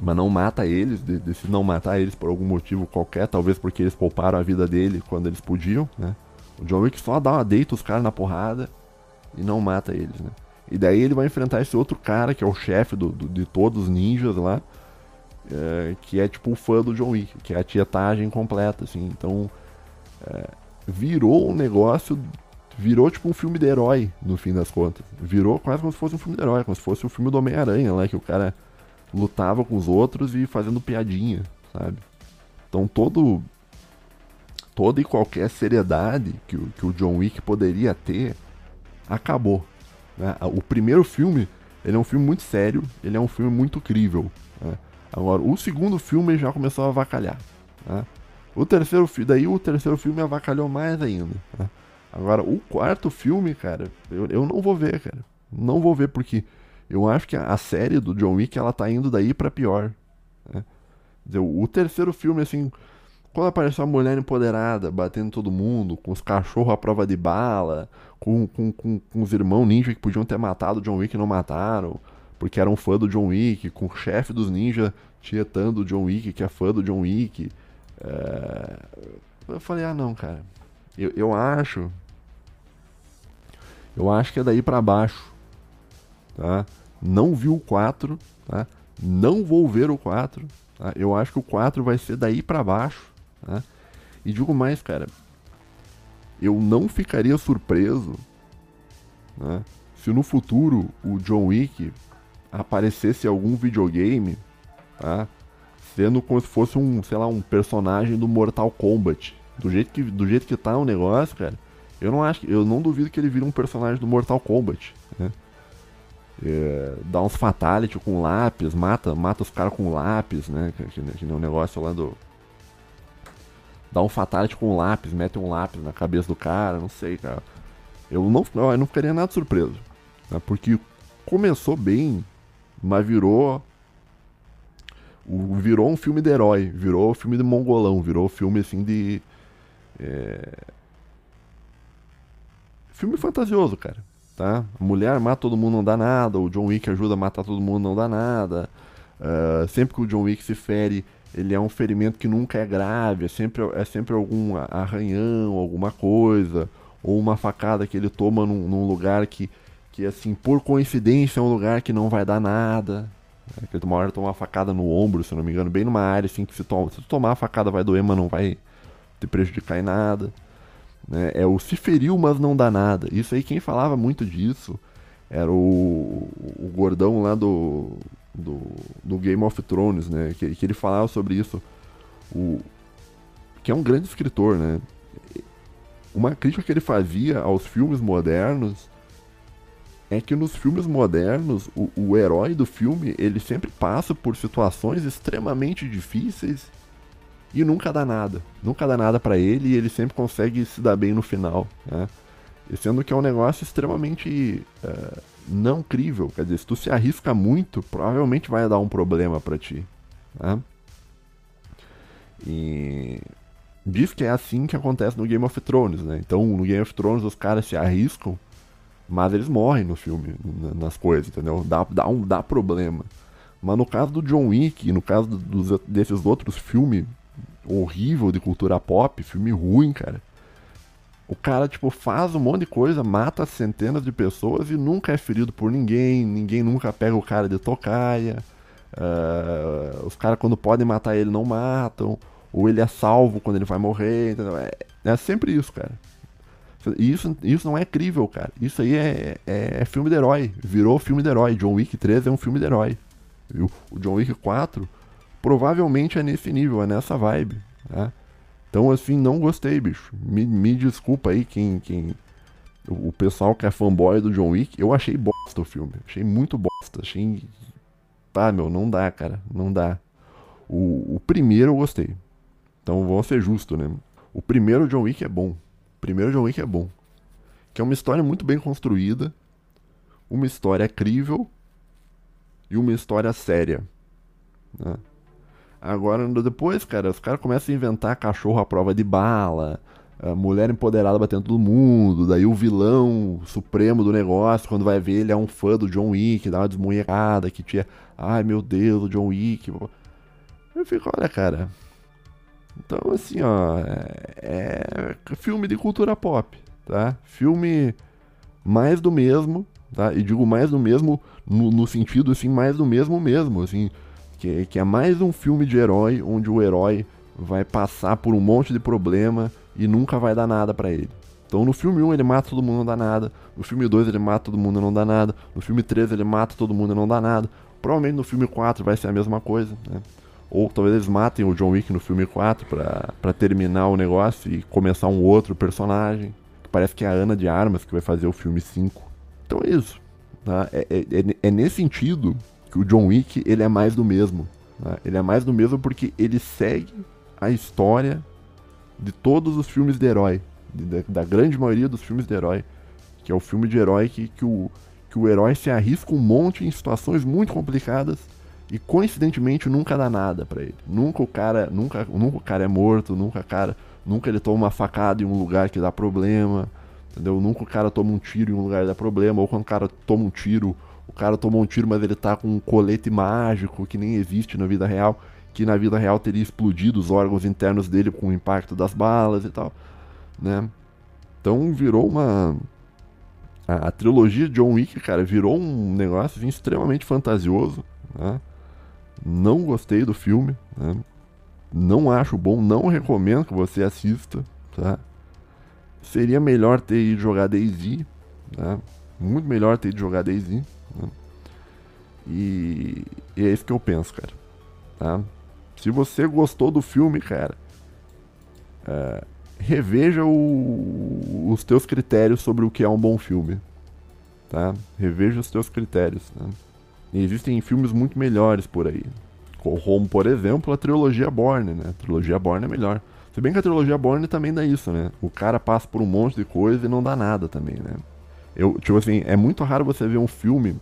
Mas não mata eles, decide não matar eles por algum motivo qualquer, talvez porque eles pouparam a vida dele quando eles podiam, né? O John Wick só dá uma deita os caras na porrada e não mata eles, né? E daí ele vai enfrentar esse outro cara, que é o chefe do, do, de todos os ninjas lá, é, que é tipo o fã do John Wick, que é a tietagem completa, assim. Então, é, virou um negócio, virou tipo um filme de herói, no fim das contas. Virou quase como se fosse um filme de herói, como se fosse o um filme do Homem-Aranha, lá, que o cara lutava com os outros e fazendo piadinha, sabe? Então todo toda e qualquer seriedade que, que o John Wick poderia ter acabou. Né? O primeiro filme ele é um filme muito sério, ele é um filme muito crível. Né? Agora, o segundo filme já começou a avacalhar. Né? O terceiro daí o terceiro filme avacalhou mais ainda. Né? Agora, o quarto filme, cara, eu, eu não vou ver, cara. Não vou ver porque eu acho que a, série do John Wick ela tá indo daí para pior. Né? O terceiro filme, assim, quando apareceu a mulher empoderada, batendo todo mundo, com os cachorros à prova de bala, com, com, com, com os irmãos ninja que podiam ter matado o John Wick e não mataram, porque eram fã do John Wick, com o chefe dos ninjas tietando o John Wick, que é fã do John Wick. É... Eu falei, ah não, cara. Eu, eu acho. Eu acho que é daí para baixo. Tá? Não vi o 4, tá? Não vou ver o 4. Tá? Eu acho que o 4 vai ser daí para baixo. Tá? E digo mais, cara, eu não ficaria surpreso né, se no futuro o John Wick aparecesse algum videogame, tá? Sendo como se fosse um, sei lá, um personagem do Mortal Kombat. Do jeito que, do jeito que tá o negócio, cara, eu não acho, eu não duvido que ele vire um personagem do Mortal Kombat, né? É, dá uns fatality com lápis, mata, mata os caras com lápis, né? Que, que, que nem um negócio lá do, dá um fatality com lápis, mete um lápis na cabeça do cara, não sei, cara. Eu não, eu não ficaria nada surpreso. Né? Porque começou bem, mas virou. Virou um filme de herói, virou filme de mongolão, virou filme assim de. É... Filme fantasioso, cara. Tá? A mulher mata todo mundo, não dá nada. O John Wick ajuda a matar todo mundo, não dá nada. Uh, sempre que o John Wick se fere, ele é um ferimento que nunca é grave, é sempre, é sempre algum arranhão, alguma coisa, ou uma facada que ele toma num, num lugar que, que, assim, por coincidência é um lugar que não vai dar nada. É, que uma hora toma uma facada no ombro, se não me engano, bem numa área assim que se, toma, se tomar a facada vai doer, mas não vai te prejudicar em nada. Né? É o se feriu, mas não dá nada. Isso aí, quem falava muito disso era o, o gordão lá do do, do Game of Thrones, né? Que, que ele falava sobre isso. O, que é um grande escritor, né? Uma crítica que ele fazia aos filmes modernos é que nos filmes modernos o, o herói do filme ele sempre passa por situações extremamente difíceis e nunca dá nada. Nunca dá nada para ele e ele sempre consegue se dar bem no final, né? Sendo que é um negócio extremamente uh, não crível. Quer dizer, se tu se arrisca muito, provavelmente vai dar um problema para ti. Né? E diz que é assim que acontece no Game of Thrones, né? Então, no Game of Thrones os caras se arriscam, mas eles morrem no filme, nas coisas, entendeu? Dá, dá, um, dá problema. Mas no caso do John Wick, no caso dos, desses outros filmes horrível de cultura pop, filme ruim, cara o cara, tipo, faz um monte de coisa, mata centenas de pessoas e nunca é ferido por ninguém, ninguém nunca pega o cara de tocaia. Uh, os caras, quando podem matar ele, não matam. Ou ele é salvo quando ele vai morrer, entendeu? É, é sempre isso, cara. Isso, isso não é crível, cara. Isso aí é, é, é, filme de herói. Virou filme de herói. John Wick 3 é um filme de herói. O John Wick 4 provavelmente é nesse nível, é nessa vibe. Né? Então, assim, não gostei, bicho. Me, me desculpa aí quem, quem. O pessoal que é fanboy do John Wick, eu achei bosta o filme. Achei muito bosta. Achei. Tá, meu, não dá, cara. Não dá. O, o primeiro eu gostei. Então vamos ser justos, né? O primeiro John Wick é bom. O primeiro John Wick é bom. que é uma história muito bem construída, uma história crível e uma história séria. Né? Agora, depois, cara, os caras começam a inventar cachorro à prova de bala, mulher empoderada batendo todo mundo, daí o vilão supremo do negócio, quando vai ver, ele é um fã do John Wick, dá uma desmunhecada que tinha. Ai meu Deus, o John Wick. Eu fico, olha, cara. Então, assim, ó. É, é filme de cultura pop, tá? Filme mais do mesmo, tá? E digo mais do mesmo no, no sentido, assim, mais do mesmo mesmo, assim. Que, que é mais um filme de herói, onde o herói vai passar por um monte de problema e nunca vai dar nada para ele. Então no filme 1 ele mata todo mundo, não dá nada. No filme 2 ele mata todo mundo, não dá nada. No filme 3 ele mata todo mundo, não dá nada. Provavelmente no filme 4 vai ser a mesma coisa, né? Ou talvez eles matem o John Wick no filme 4 para terminar o negócio e começar um outro personagem. Que parece que é a Ana de Armas que vai fazer o filme 5. Então é isso. Tá? É, é, é, é nesse sentido que o John Wick ele é mais do mesmo. Tá? Ele é mais do mesmo porque ele segue a história de todos os filmes de herói, de, da grande maioria dos filmes de herói, que é o filme de herói que, que, o, que o herói se arrisca um monte em situações muito complicadas e coincidentemente nunca dá nada para ele. Nunca o cara, nunca, nunca o cara é morto, nunca cara, nunca ele toma uma facada em um lugar que dá problema, entendeu? Nunca o cara toma um tiro em um lugar que dá problema, ou quando o cara toma um tiro, o cara tomou um tiro, mas ele tá com um colete mágico que nem existe na vida real que na vida real teria explodido os órgãos internos dele com o impacto das balas e tal, né? Então virou uma a, a trilogia de John Wick, cara, virou um negócio assim, extremamente fantasioso, né? Não gostei do filme, né? Não acho bom, não recomendo que você assista, tá? Seria melhor ter ido jogar DayZ, né? Muito melhor ter ido jogar DayZ? E, e é isso que eu penso, cara. Tá? Se você gostou do filme, cara, é, reveja o, os teus critérios sobre o que é um bom filme. Tá? Reveja os teus critérios. Né? E existem filmes muito melhores por aí. Como, por exemplo, a trilogia Borne, né? A trilogia Borne é melhor. Se bem que a trilogia Borne também dá isso, né? O cara passa por um monte de coisa e não dá nada também, né? Eu, tipo assim, é muito raro você ver um filme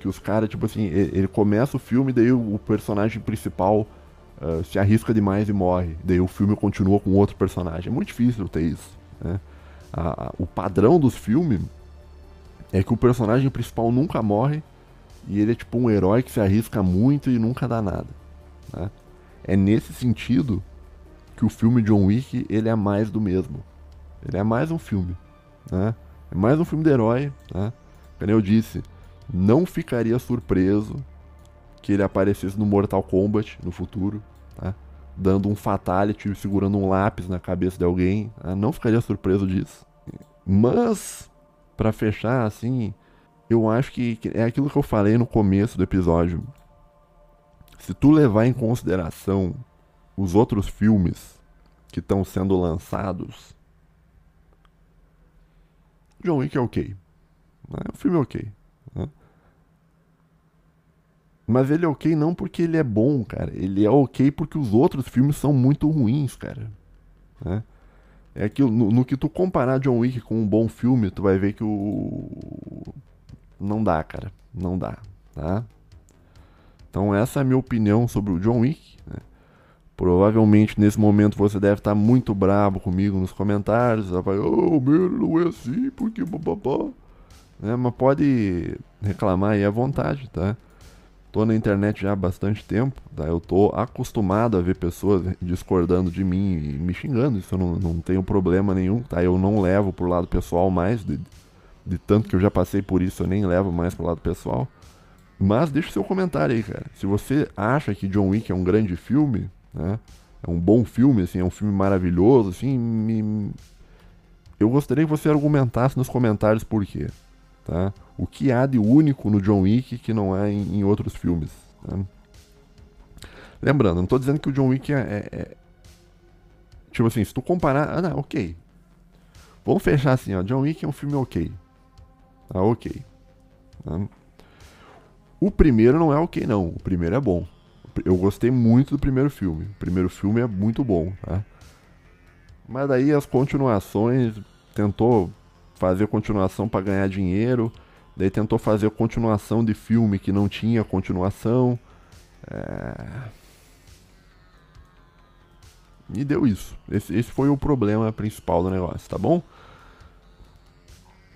que os caras, tipo assim, ele, começa o filme daí o, personagem principal uh, se arrisca demais e morre. Daí o filme continua com outro personagem. É muito difícil ter isso. Né? O padrão dos filmes é que o personagem principal nunca morre e ele é tipo um herói que se arrisca muito e nunca dá nada. Né? É nesse sentido que o filme John Wick ele é mais do mesmo. Ele é mais um filme. Né? É mais um filme de herói. Né? Como eu disse, não ficaria surpreso que ele aparecesse no Mortal Kombat no futuro, tá? dando um fatality, segurando um lápis na cabeça de alguém. Tá? Não ficaria surpreso disso. Mas, para fechar, assim, eu acho que, é aquilo que eu falei no começo do episódio. Se tu levar em consideração os outros filmes que estão sendo lançados, John Wick é ok. É um filme ok. Mas ele é ok não porque ele é bom, cara. Ele é ok porque os outros filmes são muito ruins, cara. Né? É que no, no, que tu comparar John Wick com um bom filme, tu vai ver que o. Não dá, cara. Não dá, tá? Então essa é a minha opinião sobre o John Wick. Né? Provavelmente nesse momento você deve estar muito bravo comigo nos comentários. Vai, oh, meu, não é assim, porque bababá. Né? Mas pode reclamar aí à vontade, tá? Tô na internet já há bastante tempo, tá? eu tô acostumado a ver pessoas discordando de mim e me xingando, isso eu não, não tenho problema nenhum, tá? Eu não levo pro lado pessoal mais, de, de tanto que eu já passei por isso, eu nem levo mais pro lado pessoal. Mas deixa o seu comentário aí, cara. Se você acha que John Wick é um grande filme, né? É um bom filme, assim, é um filme maravilhoso, assim, me... eu gostaria que você argumentasse nos comentários por quê. Tá? O que há de único no John Wick que não há em, em outros filmes. Né? Lembrando, não estou dizendo que o John Wick é, é, é, Tipo assim, se tu comparar. Ah, não, ok. Vamos fechar assim, ó. John Wick é um filme ok. Tá ok. Tá? O primeiro não é ok, não. O primeiro é bom. Eu gostei muito do primeiro filme. O primeiro filme é muito bom, tá? Mas daí as continuações tentou fazer continuação para ganhar dinheiro. Daí tentou fazer continuação de filme que não tinha continuação. É... E deu isso. Esse, esse foi o problema principal do negócio, tá bom?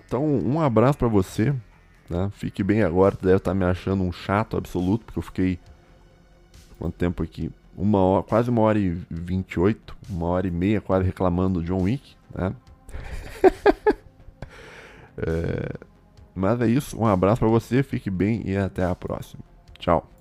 Então, um abraço para você. Né? Fique bem agora. Deve estar tá me achando um chato absoluto, porque eu fiquei. Quanto tempo aqui? Uma hora, quase uma hora e vinte e oito, uma hora e meia quase reclamando do John Wick, né? é, mas é isso, um abraço para você, fique bem e até a próxima. Tchau.